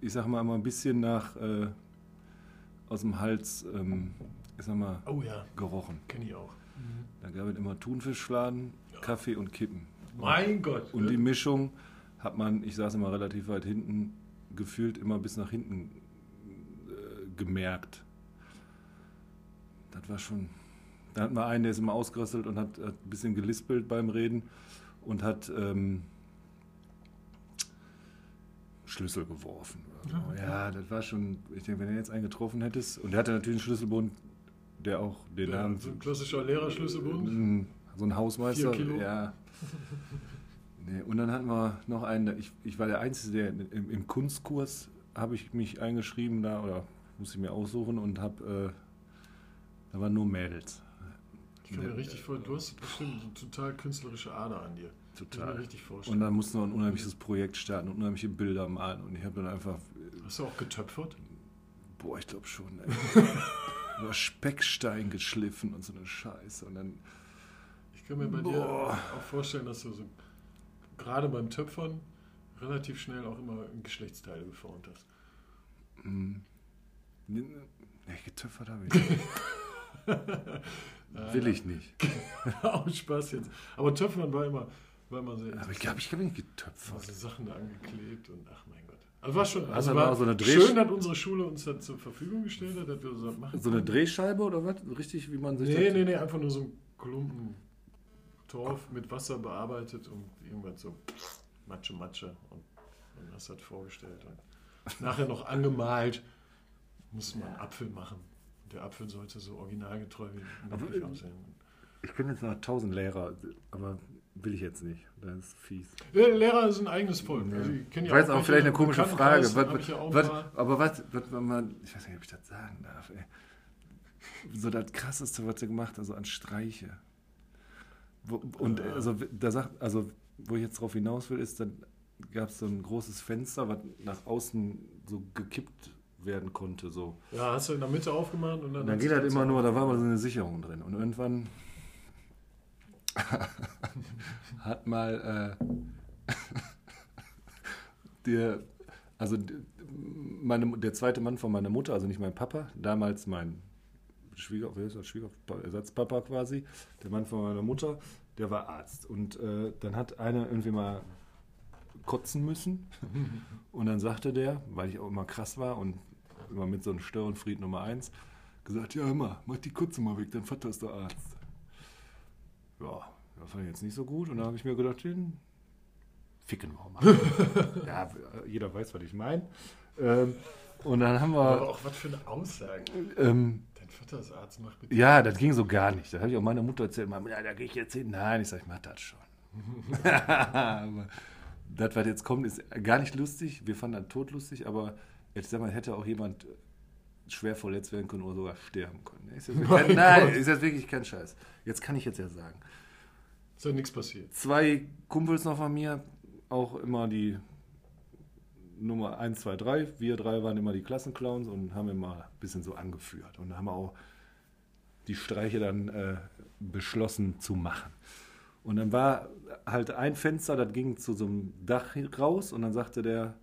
ich sag mal, immer ein bisschen nach äh, aus dem Hals, ähm, ich sag mal, Oh ja, gerochen. kenne ich auch. Da gab es immer Thunfischfladen, Kaffee und Kippen. Mein Gott. Und die Mischung hat man, ich saß immer relativ weit hinten, gefühlt immer bis nach hinten äh, gemerkt. Das war schon. Da hatten wir einen, der ist immer ausgerasselt und hat, hat ein bisschen gelispelt beim Reden und hat ähm, Schlüssel geworfen. oder so. Ja, das war schon. Ich denke, wenn er jetzt einen getroffen hättest, und er hatte natürlich einen Schlüsselbund, der auch den ja, Namen. so ein klassischer Lehrerschlüsselbund. Mm, So ein Hausmeister. Vier Kilo? Ja. Nee, und dann hatten wir noch einen, ich, ich war der Einzige, der im, im Kunstkurs habe ich mich eingeschrieben da oder musste ich mir aussuchen und habe, äh, da waren nur Mädels. Ich kann mir richtig vorstellen, du hast bestimmt eine total künstlerische Ader an dir. Kann ich Total. mir richtig Und vorstellen. dann mussten wir ein unheimliches Projekt starten und unheimliche Bilder malen und ich habe dann einfach, Hast du auch getöpfert? boah, ich glaube schon, über Speckstein geschliffen und so eine Scheiße und dann, Ich kann mir bei dir Boah. auch vorstellen, dass du so gerade beim Töpfern relativ schnell auch immer Geschlechtsteile geformt hast. nee, getöpfert habe ich. nicht. Will ich nicht. Auch Spaß jetzt. Aber Töpfern war immer, war immer sehr Aber ich glaube, ich habe nicht getöpfert. Sachen da angeklebt und ach mein Gott. Also war schon also du war so eine Dreh- schön, dass unsere Schule uns das zur Verfügung gestellt hat, dass wir so was machen So eine. Drehscheibe oder was? Richtig, wie man sich Nee, nee, nee, einfach nur so ein Klumpen Torf mit Wasser bearbeitet und irgendwas so Matsche, Matsche und, und hast das vorgestellt. Und nachher noch angemalt, musste man Apfel machen. Der Apfel sollte so originalgetreu wie möglich äh, aussehen. Ich kenne jetzt noch tausend Lehrer, aber will ich jetzt nicht. Das ist fies. Ja, Lehrer ist ein eigenes Volk. Ja. Also ich weiß auch welche vielleicht eine komische Frage. Was, ja auch was, paar. aber was, was, wenn man, ich weiß nicht, ob ich das sagen darf, ey. So das krasseste, was sie gemacht hat, also an Streiche. Wo, und Ja. also, da sagt, also, wo ich jetzt drauf hinaus will, ist, dann gab es so ein großes Fenster, was nach außen so gekippt werden konnte. So. Ja, hast du in der Mitte aufgemacht und dann. Und dann geht halt immer nur, da war aber so eine Sicherung drin. Und irgendwann hat mal äh, der, also meine, der zweite Mann von meiner Mutter, also nicht mein Papa, damals mein Schwieger, wer ist das? Schwieger, Ersatzpapa quasi, der Mann von meiner Mutter, der war Arzt. Und äh, dann hat einer irgendwie mal kotzen müssen. Und dann sagte der, weil ich auch immer krass war und immer mit so einem Störenfried Nummer 1, gesagt, ja immer, mach die Kotze mal weg, dein Vater ist der Arzt. Ja, das fand ich jetzt nicht so gut. Und dann habe ich mir gedacht, den ficken wir mal. ja, jeder weiß, was ich meine. Ähm, und dann haben Aber wir, auch was für eine Aussage. ähm, Dein Vater ist Arzt, mach bitte. ja, das ging so gar nicht. Das habe ich auch meiner Mutter erzählt. Mama, ja, da gehe ich jetzt hin. Nein, ich sage, ich mach das schon. aber das, was jetzt kommt, ist gar nicht lustig. Wir fanden das totlustig, aber jetzt sag mal, hätte auch jemand schwer verletzt werden können oder sogar sterben können. Ist jetzt Mein kein, nein, Gott. ist jetzt wirklich kein Scheiß. Jetzt kann ich jetzt ja sagen. Ist ja nichts passiert. Zwei Kumpels noch von mir, auch immer die Nummer 1, 2, 3. Wir drei waren immer die Klassenclowns und haben immer ein bisschen so angeführt. Und haben auch die Streiche dann äh, beschlossen zu machen. Und dann war halt ein Fenster, das ging zu so einem Dach raus und dann sagte der,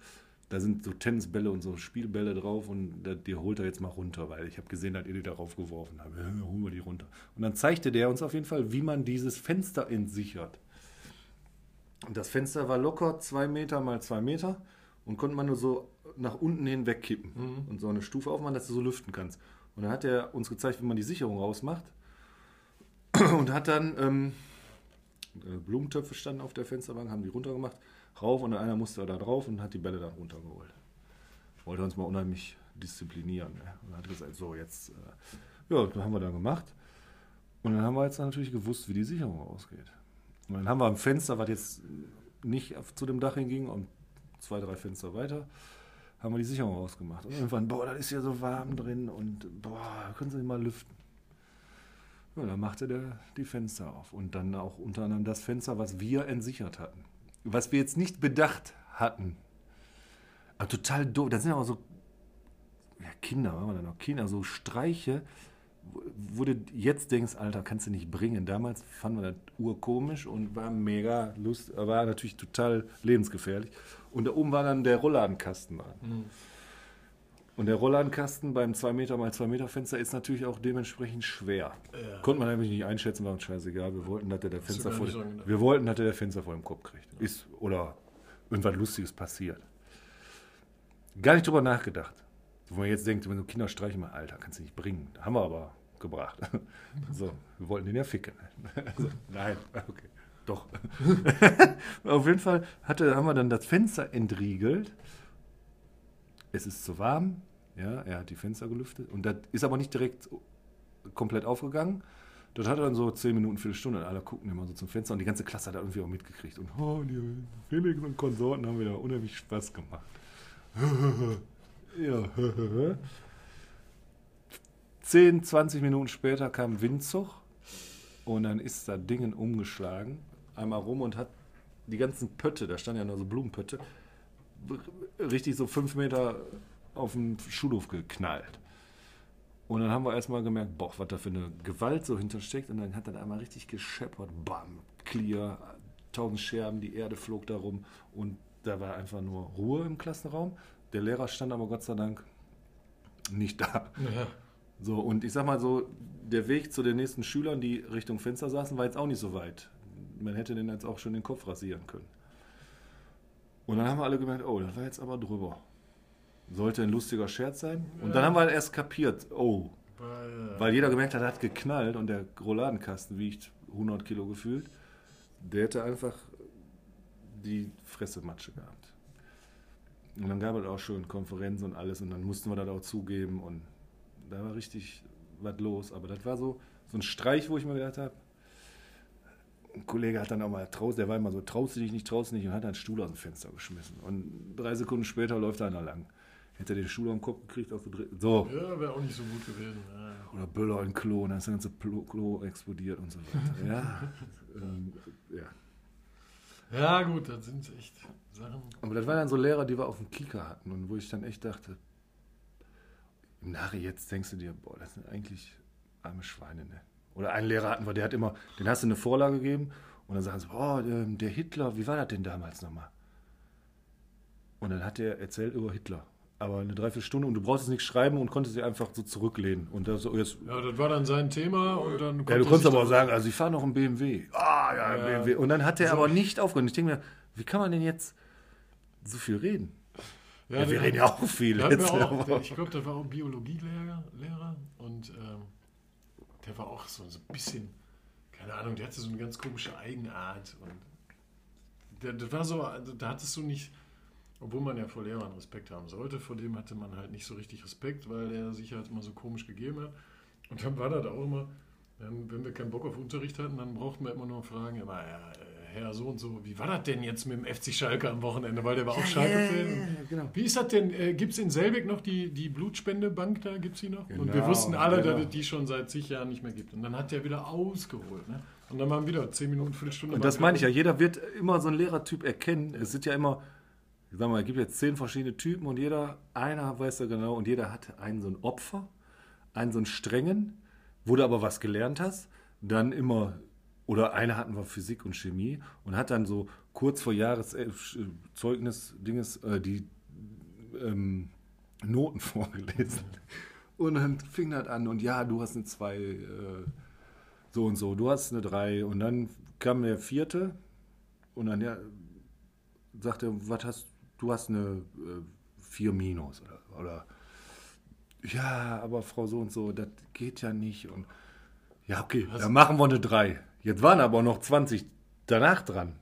da sind so Tennisbälle und so Spielbälle drauf und da, die holt er jetzt mal runter, weil ich habe gesehen, dass ihr die darauf geworfen habt. Ja, holen wir die runter. Und dann zeigte der uns auf jeden Fall, wie man dieses Fenster entsichert. Und das Fenster war locker zwei Meter mal zwei Meter und konnte man nur so nach unten hin wegkippen Mhm. und so eine Stufe aufmachen, dass du so lüften kannst. Und dann hat er uns gezeigt, wie man die Sicherung rausmacht und hat dann ähm, äh, Blumentöpfe standen auf der Fensterbank, haben die runtergemacht, rauf und einer musste da drauf und hat die Bälle dann runtergeholt. Wollte uns mal unheimlich disziplinieren. Ne? Und hat gesagt, so jetzt, äh, ja, das haben wir dann gemacht. Und dann haben wir jetzt natürlich gewusst, wie die Sicherung ausgeht. Und dann haben wir am Fenster, was jetzt nicht zu dem Dach hinging, und zwei, drei Fenster weiter, haben wir die Sicherung rausgemacht. Und irgendwann, boah, das ist ja so warm drin und boah, können Sie mal lüften. Ja, dann machte der die Fenster auf. Und dann auch unter anderem das Fenster, was wir entsichert hatten. Was wir jetzt nicht bedacht hatten. Aber total doof. Das sind aber so ja, Kinder, waren wir dann noch Kinder, so Streiche, wo- du jetzt denkst, Alter, kannst du nicht bringen. Damals fanden wir das urkomisch und war mega lust, war natürlich total lebensgefährlich. Und da oben war dann der Rollladenkasten dran. Mhm. Und der Rollladenkasten beim 2 Meter mal 2 Meter Fenster ist natürlich auch dementsprechend schwer. Ja. Konnte man nämlich nicht einschätzen, war uns scheißegal. Wir wollten, dass der, der Fenster vor dem, wir wollten, dass der, der Fenster vor dem Kopf kriegt. Ist, oder irgendwas Lustiges passiert. Gar nicht drüber nachgedacht. Wo man jetzt denkt, wenn so Kinder streichen, mal, Alter, kannst du nicht bringen. Haben wir aber gebracht. So, wir wollten den ja ficken. Also, nein, okay. Doch. Auf jeden Fall hatte, haben wir dann das Fenster entriegelt. Es ist zu warm. Ja, er hat die Fenster gelüftet. Und das ist aber nicht direkt komplett aufgegangen. Das hat dann so zehn Minuten, Viertelstunde. Und alle gucken immer so zum Fenster. Und die ganze Klasse hat da irgendwie auch mitgekriegt. Und oh, die Felix und Konsorten haben wieder unheimlich Spaß gemacht. Ja. 10, 20 Minuten später kam Windzug. Und dann ist da Dingen umgeschlagen. Einmal rum und hat die ganzen Pötte, da standen ja nur so Blumenpötte, richtig so fünf Meter auf den Schulhof geknallt. Und dann haben wir erstmal gemerkt, boah, was da für eine Gewalt so hintersteckt. Und dann hat er einmal richtig gescheppert, bam, clear, tausend Scherben, die Erde flog da rum. Und da war einfach nur Ruhe im Klassenraum. Der Lehrer stand aber Gott sei Dank nicht da. Ja. So, und ich sag mal so, der Weg zu den nächsten Schülern, die Richtung Fenster saßen, war jetzt auch nicht so weit. Man hätte den jetzt auch schon den Kopf rasieren können. Und dann haben wir alle gemerkt, oh, das war jetzt aber drüber. Sollte ein lustiger Scherz sein. Und Ja. dann haben wir erst kapiert, oh, Weil, weil jeder gemerkt hat, er hat geknallt und der Rouladenkasten wiegt 100 Kilo gefühlt. Der hätte einfach die Fressematsche gehabt. Und dann gab es auch schon Konferenzen und alles und dann mussten wir das auch zugeben und da war richtig was los. Aber das war so, so ein Streich, wo ich mir gedacht habe, ein Kollege hat dann auch mal traust, der war immer so, traust du dich nicht, traust du nicht und hat einen Stuhl aus dem Fenster geschmissen. Und drei Sekunden später läuft einer lang. Hätte er den Stuhl am Kopf gekriegt, auf so, ja, wäre auch nicht so gut gewesen. Ja. oder Böller in Klo, und dann ist das ganze Klo explodiert und so weiter. Ja, ähm, ja. Ja, gut, das sind echt Sachen. Aber das waren dann so Lehrer, die wir auf dem Kika hatten und wo ich dann echt dachte, im Nachhinein jetzt denkst du dir, boah, das sind eigentlich arme Schweine, ne? Oder einen Lehrer hatten wir, der hat immer, den hast du eine Vorlage gegeben und dann sagen sie, oh, ähm, der Hitler, wie war das denn damals nochmal? Und dann hat er erzählt über Hitler. Aber eine Dreiviertelstunde und du brauchst es nicht schreiben und konntest dich einfach so zurücklehnen. Und da so, jetzt, Ja, das war dann sein Thema und dann ja, du konntest aber auch da- sagen, also ich fahre noch einen BMW. Ah, ja, Ja. BMW. Und dann hat er So. aber nicht aufgehört. Ich denke mir, wie kann man denn jetzt so viel reden? Ja, wir der- reden ja auch viel jetzt. auch, der, ich glaube, der war auch Biologielehrer Lehrer und ähm, der war auch so, so ein bisschen, keine Ahnung, der hatte so eine ganz komische Eigenart und der, der war so, also da hattest du nicht, obwohl man ja vor Lehrern Respekt haben sollte, vor dem hatte man halt nicht so richtig Respekt, weil er sich halt immer so komisch gegeben hat. Und dann war das auch immer, wenn wir keinen Bock auf Unterricht hatten, dann brauchten wir immer nur fragen, ja, ja, äh, Herr so und so, wie war das denn jetzt mit dem FC Schalke am Wochenende, weil der war auch Schalke-Fan. und- genau. wie ist das denn? Äh, gibt es in Selbeck noch die, die Blutspendebank da? Gibt es die noch? und wir Genau, wussten alle, genau. dass es die schon seit zig Jahren nicht mehr gibt. Und dann hat der wieder ausgeholt. Ne? Und dann waren wieder 10 Minuten, Viertelstunde. Und das meine ich ja, jeder wird immer so einen Lehrertyp erkennen. Es sind ja immer, ich sag mal, es gibt jetzt zehn verschiedene Typen und jeder, einer weiß ja genau, und jeder hat einen so ein Opfer, einen so einen strengen, wo du aber was gelernt hast, dann immer, oder einer hatten wir Physik und Chemie und hat dann so kurz vor Jahreszeugnis, Dinges, äh, die ähm, Noten vorgelesen. Und dann fing das an und ja, du hast eine 2, äh, so und so, du hast eine 3 und dann kam der vierte und dann ja, sagte, was hast du hast eine 4 äh, minus oder, oder ja, aber Frau so und so, das geht ja nicht und ja, okay, Was? dann machen wir eine 3. Jetzt waren aber noch 20 danach dran.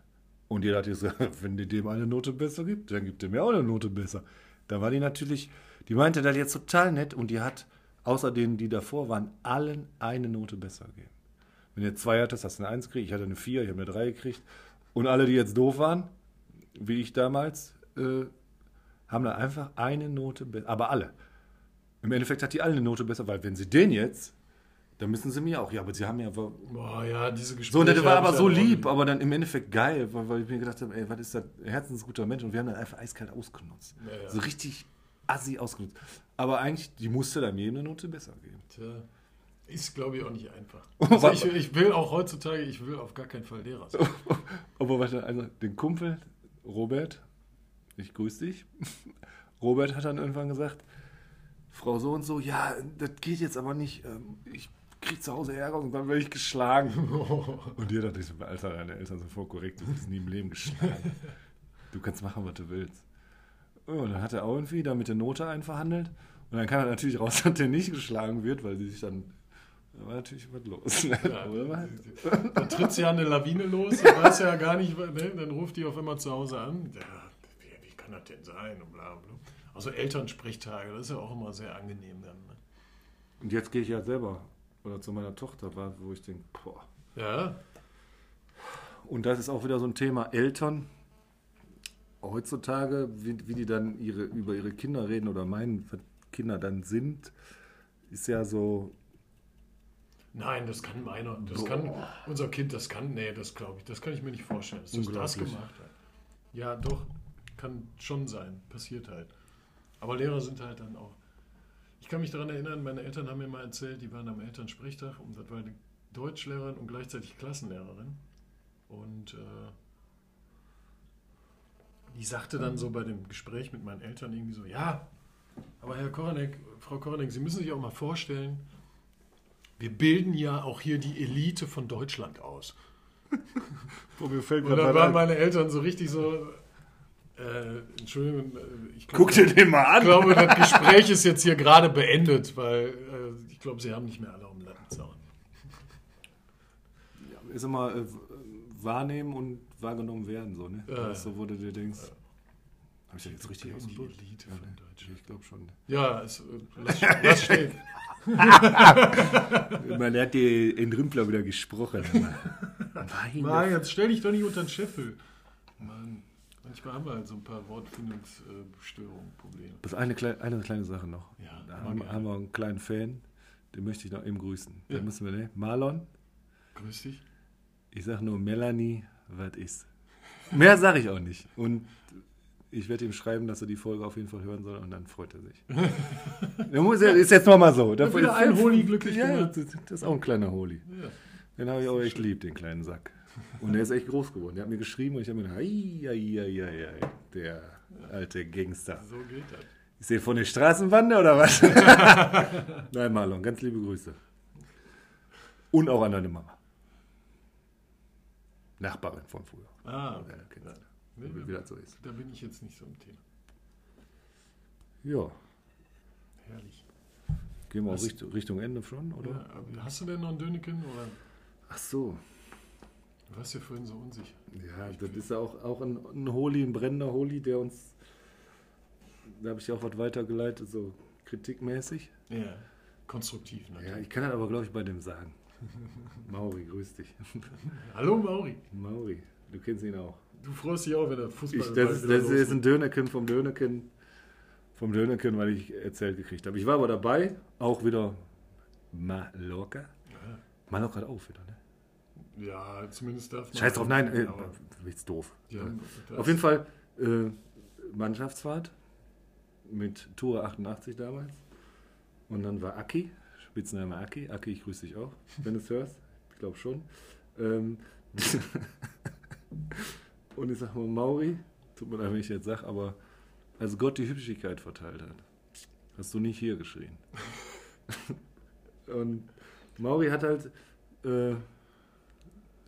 Und jeder hat gesagt, wenn dir dem eine Note besser gibt, dann gibt er mir auch eine Note besser. Da war die natürlich, die meinte das jetzt total nett und die hat außer denen, die davor waren, allen eine Note besser gegeben. Wenn du zwei hattest, hast du eine Eins gekriegt, ich hatte eine Vier, ich habe eine Drei gekriegt. Und alle, die jetzt doof waren, wie ich damals, äh, haben da einfach eine Note besser. Aber alle. Im Endeffekt hat die alle eine Note besser, weil wenn sie den jetzt, dann müssen sie mir auch. Ja, aber sie haben ja. Boah, ja, diese Gespräche. So, und der war aber so lieb, aber dann im Endeffekt geil, weil, weil ich mir gedacht habe, ey, was ist das? Herzensguter Mensch. Und wir haben dann einfach eiskalt ausgenutzt. Ja, ja. So richtig assi ausgenutzt. Aber eigentlich, die musste dann mir eine Note besser geben. Tja. Ist, glaube ich, auch nicht einfach. Also ich, ich, will auch heutzutage, ich will auf gar keinen Fall Lehrer sein. Aber warte, also den Kumpel, Robert, ich grüße dich. Robert hat dann irgendwann gesagt, Frau so und so, ja, das geht jetzt aber nicht. Ähm, ich kriege zu Hause Ärger und dann werde ich geschlagen. und dir dachte ich so, Alter, deine Eltern sind voll korrekt, du bist nie im Leben geschlagen. Du kannst machen, was du willst. Und dann hat er auch irgendwie da mit der Note einverhandelt. Und dann kam er natürlich raus, dass der nicht geschlagen wird, weil sie sich dann. Da war natürlich was los. Ja, da tritt sie ja eine Lawine los, dann weiß ja gar nicht, ne? dann ruft die auf einmal zu Hause an. Ja, kann das denn sein? Und bla, bla. Also Elternsprechtage, das ist ja auch immer sehr angenehm dann. Ne? Und jetzt gehe ich ja selber oder zu meiner Tochter, wo ich denke, boah. Ja. Und das ist auch wieder so ein Thema Eltern heutzutage, wie, wie die dann ihre, über ihre Kinder reden oder meinen, was Kinder dann sind, ist ja so. Nein, das kann meiner. Das Boah. kann unser Kind, das kann. Nee, das glaube ich. Das kann ich mir nicht vorstellen, dass das, das gemacht hat. Ja, doch. Kann schon sein. Passiert halt. Aber Lehrer sind halt dann auch. Ich kann mich daran erinnern, meine Eltern haben mir mal erzählt, die waren am Elternsprechtag und das war eine Deutschlehrerin und gleichzeitig Klassenlehrerin. Und äh, die sagte dann so bei dem Gespräch mit meinen Eltern irgendwie so, ja, aber Herr Koronek, Frau Koronek, Sie müssen sich auch mal vorstellen, wir bilden ja auch hier die Elite von Deutschland aus. Wo mir fällt Und dann waren meine Eltern so richtig so, äh, Entschuldigung, äh, ich glaube, Guck dir den mal an. Ich glaube, das Gespräch ist jetzt hier gerade beendet, weil äh, ich glaube, Sie haben nicht mehr alle um Lattenzaun. Ja, ist immer äh, wahrnehmen und wahrgenommen werden, so, ne? Ja, so wurde dir denkst. Ja. Habe ich das jetzt richtig ausgedrückt? Ja, von Deutschland. Ich glaube schon. Ja, es, äh, lass, lass stehen. Man hat die in Rümpler wieder gesprochen. Nein, Mann, jetzt stell dich doch nicht unter den Scheffel. Mann, manchmal haben wir halt so ein paar Wortfindungsstörungen, Probleme. Das ist eine, kleine, eine kleine Sache noch. Ja, da haben, haben, wir einen kleinen Fan, den möchte ich noch eben grüßen. Ja. Da müssen wir, ne? Marlon. Grüß dich. Ich sage nur Melanie, was ist. Mehr sage ich auch nicht. Und ich werde ihm schreiben, dass er die Folge auf jeden Fall hören soll und dann freut er sich. muss, ist jetzt nochmal so. Da wieder ein Holi glücklich ja, das, ist auch ein kleiner Holi. Ja. Den habe ich auch echt lieb, den kleinen Sack. Und der ist echt groß geworden. Der hat mir geschrieben und ich habe mir gedacht, ai, der alte Gangster. So geht das. Ist der von der Straßenbande oder was? Nein, Marlon, ganz liebe Grüße. Und auch an deine Mama. Nachbarin von früher. Ah, okay. ja, nee, wie, wie das so ist. Da bin ich jetzt nicht so im Thema. Ja. Herrlich. Gehen wir Richtung, Richtung Ende schon, oder? Ja, hast du denn noch einen Döneken? Oder? Ach so. Du warst ja vorhin so unsicher. Ja, ich das ist auch, auch ein, ein Holi, ein brennender Holi, der uns. Da habe ich auch was weitergeleitet, so kritikmäßig. Ja, konstruktiv natürlich. Ja, ich kann das aber, glaube ich, bei dem sagen. Mauri, grüß dich. Hallo Mauri. Mauri, du kennst ihn auch. Du freust dich auch, wenn er Fußball ich, Das, ist, das ist ein Dönerken vom Dönerken, vom Dönerken, weil ich erzählt gekriegt habe. Ich war aber dabei, auch wieder Mallorca. Ja. Mallorca hat auch wieder, ne? Ja, zumindest darf man. Scheiß drauf, nein, äh, ist doof. das- Auf jeden Fall äh, Mannschaftsfahrt mit Tour 88 damals. Und dann war Aki, Spitzname Aki. Aki, ich grüße dich auch, wenn du es hörst. Ich glaube schon. Ähm, und ich sag mal, Mauri, tut mir leid, wenn ich jetzt sage, aber als Gott die Hübschigkeit verteilt hat, hast du nicht hier geschrien. und Mauri hat halt, äh,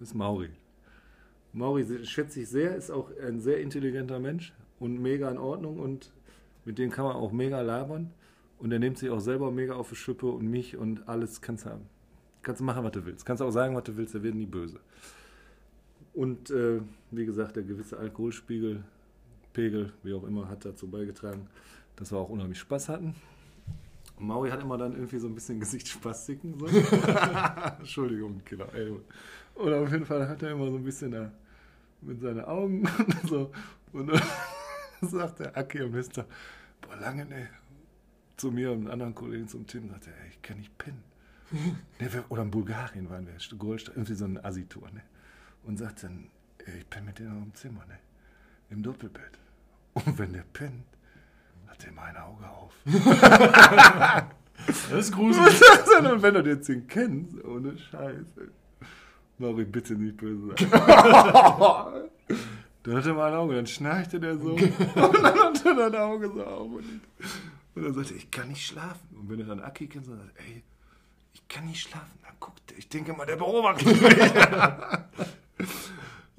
das ist Mauri. Mauri schätze ich sehr, ist auch ein sehr intelligenter Mensch und mega in Ordnung und mit dem kann man auch mega labern. Und er nimmt sich auch selber mega auf die Schippe und mich und alles kannst du haben. Kannst du machen, was du willst. Kannst auch sagen, was du willst, er wird nie böse. Und äh, wie gesagt, der gewisse Alkoholspiegel, Pegel, wie auch immer, hat dazu beigetragen, dass wir auch unheimlich Spaß hatten. Und Maui hat immer dann irgendwie so ein bisschen Gesichtsspastiken. So. Entschuldigung, Killer. Ey. Und auf jeden Fall hat er immer so ein bisschen da mit seinen Augen und so. Und dann sagt der Aki am Mister, boah, lange, ne. Zu mir und einem anderen Kollegen, zum Tim, sagt er, ey, ich kann nicht pennen. ne, wir, oder in Bulgarien waren wir, Goldstadt, irgendwie so eine Assi-Tour, ne. Und sagt dann, ey, ich penne mit denen im Zimmer, ne. Im Doppelbett. Und wenn der pennt, hat der immer ein Auge auf. Das ist gruselig. Und wenn du jetzt den kennst, ohne Scheiße. Mari, bitte nicht böse sein. dann hat er mal ein Auge, dann schnarchte der so. und dann hat er ein Auge so auf. Und, und dann sagte er, ich kann nicht schlafen. Und wenn er dann Aki kennt, dann sagt er, ey, ich kann nicht schlafen. Dann guckt er, ich denke mal, der beobachtet mich.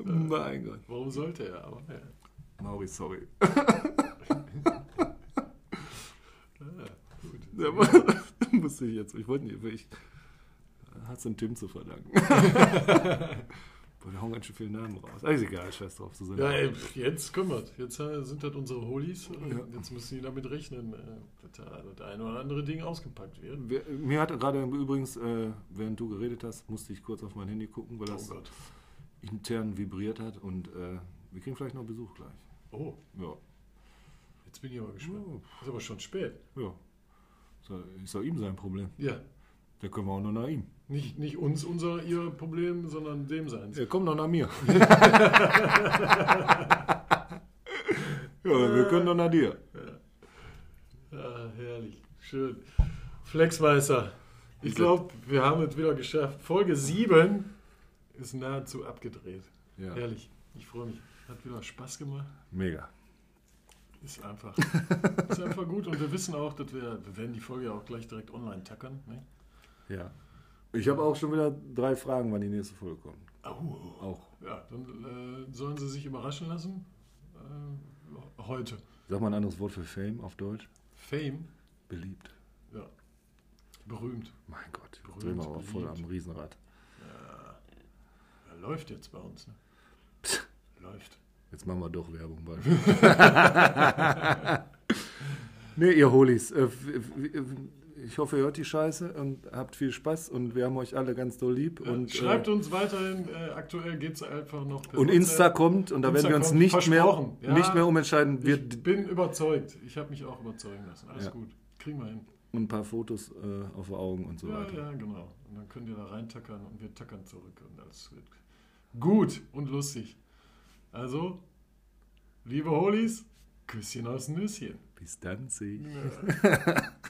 mein Gott. Warum sollte er? Aber ja. Mauri, sorry. Ja, gut. Ja, musste ich jetzt. Ich wollte nicht, ich hat es dem Tim zu verdanken. Boah, wir hauen ganz schön viele Namen raus. Ist egal, scheiß drauf. So sind Ja, ey, jetzt kümmert. Jetzt äh, sind das unsere Holis. Ja. Jetzt müssen die damit rechnen, äh, dass da das eine oder andere Ding ausgepackt wird. Mir hat gerade übrigens, äh, während du geredet hast, musste ich kurz auf mein Handy gucken, weil Oh das Gott. intern vibriert hat und äh, wir kriegen vielleicht noch Besuch gleich. Oh, Ja. jetzt bin ich aber gespannt. Oh, Ist aber schon spät. ja. Ist doch ihm sein Problem. Ja, Der können wir auch noch nach ihm. Nicht, nicht uns unser ihr Problem, sondern dem seins. Er kommt noch nach mir. ja, wir können doch nach dir. Ah, herrlich. Schön. Flexmeister. Ich glaube, wir haben es wieder geschafft. Folge 7 ist nahezu abgedreht. Ja, Herrlich. Ich freue mich. Hat wieder Spaß gemacht. mega. Ist einfach, ist einfach gut. Und wir wissen auch, dass wir, wir werden die Folge auch gleich direkt online tackern. Ne? Ja. Ich habe auch schon wieder drei Fragen, wann die nächste Folge kommt. Au. Auch. Ja, dann äh, sollen sie sich überraschen lassen. Äh, heute. Sag mal ein anderes Wort für Fame auf Deutsch. Fame, Beliebt. ja. Berühmt. Mein Gott, Berühmt, drehen wir aber voll am Riesenrad. Ja. Er läuft jetzt bei uns. Ne? läuft. Jetzt machen wir doch Werbung bald. nee, ihr Holis, äh, ich hoffe, ihr hört die Scheiße und habt viel Spaß und wir haben euch alle ganz doll lieb. Ja, und, schreibt äh, uns weiterhin. Äh, aktuell geht es einfach noch per und Insta WhatsApp. kommt und da Insta werden wir uns nicht mehr. Ja. nicht mehr umentscheiden. Ich Wir bin überzeugt. Ich habe mich auch überzeugen lassen. Alles Ja. gut. Kriegen wir hin. und ein paar Fotos äh, auf Augen und so ja, weiter. ja, genau. Und dann könnt ihr da reintackern und wir tackern zurück und alles wird gut und lustig. Also, liebe Holis, Küsschen aus Nüsschen. Bis dann, see. Ja.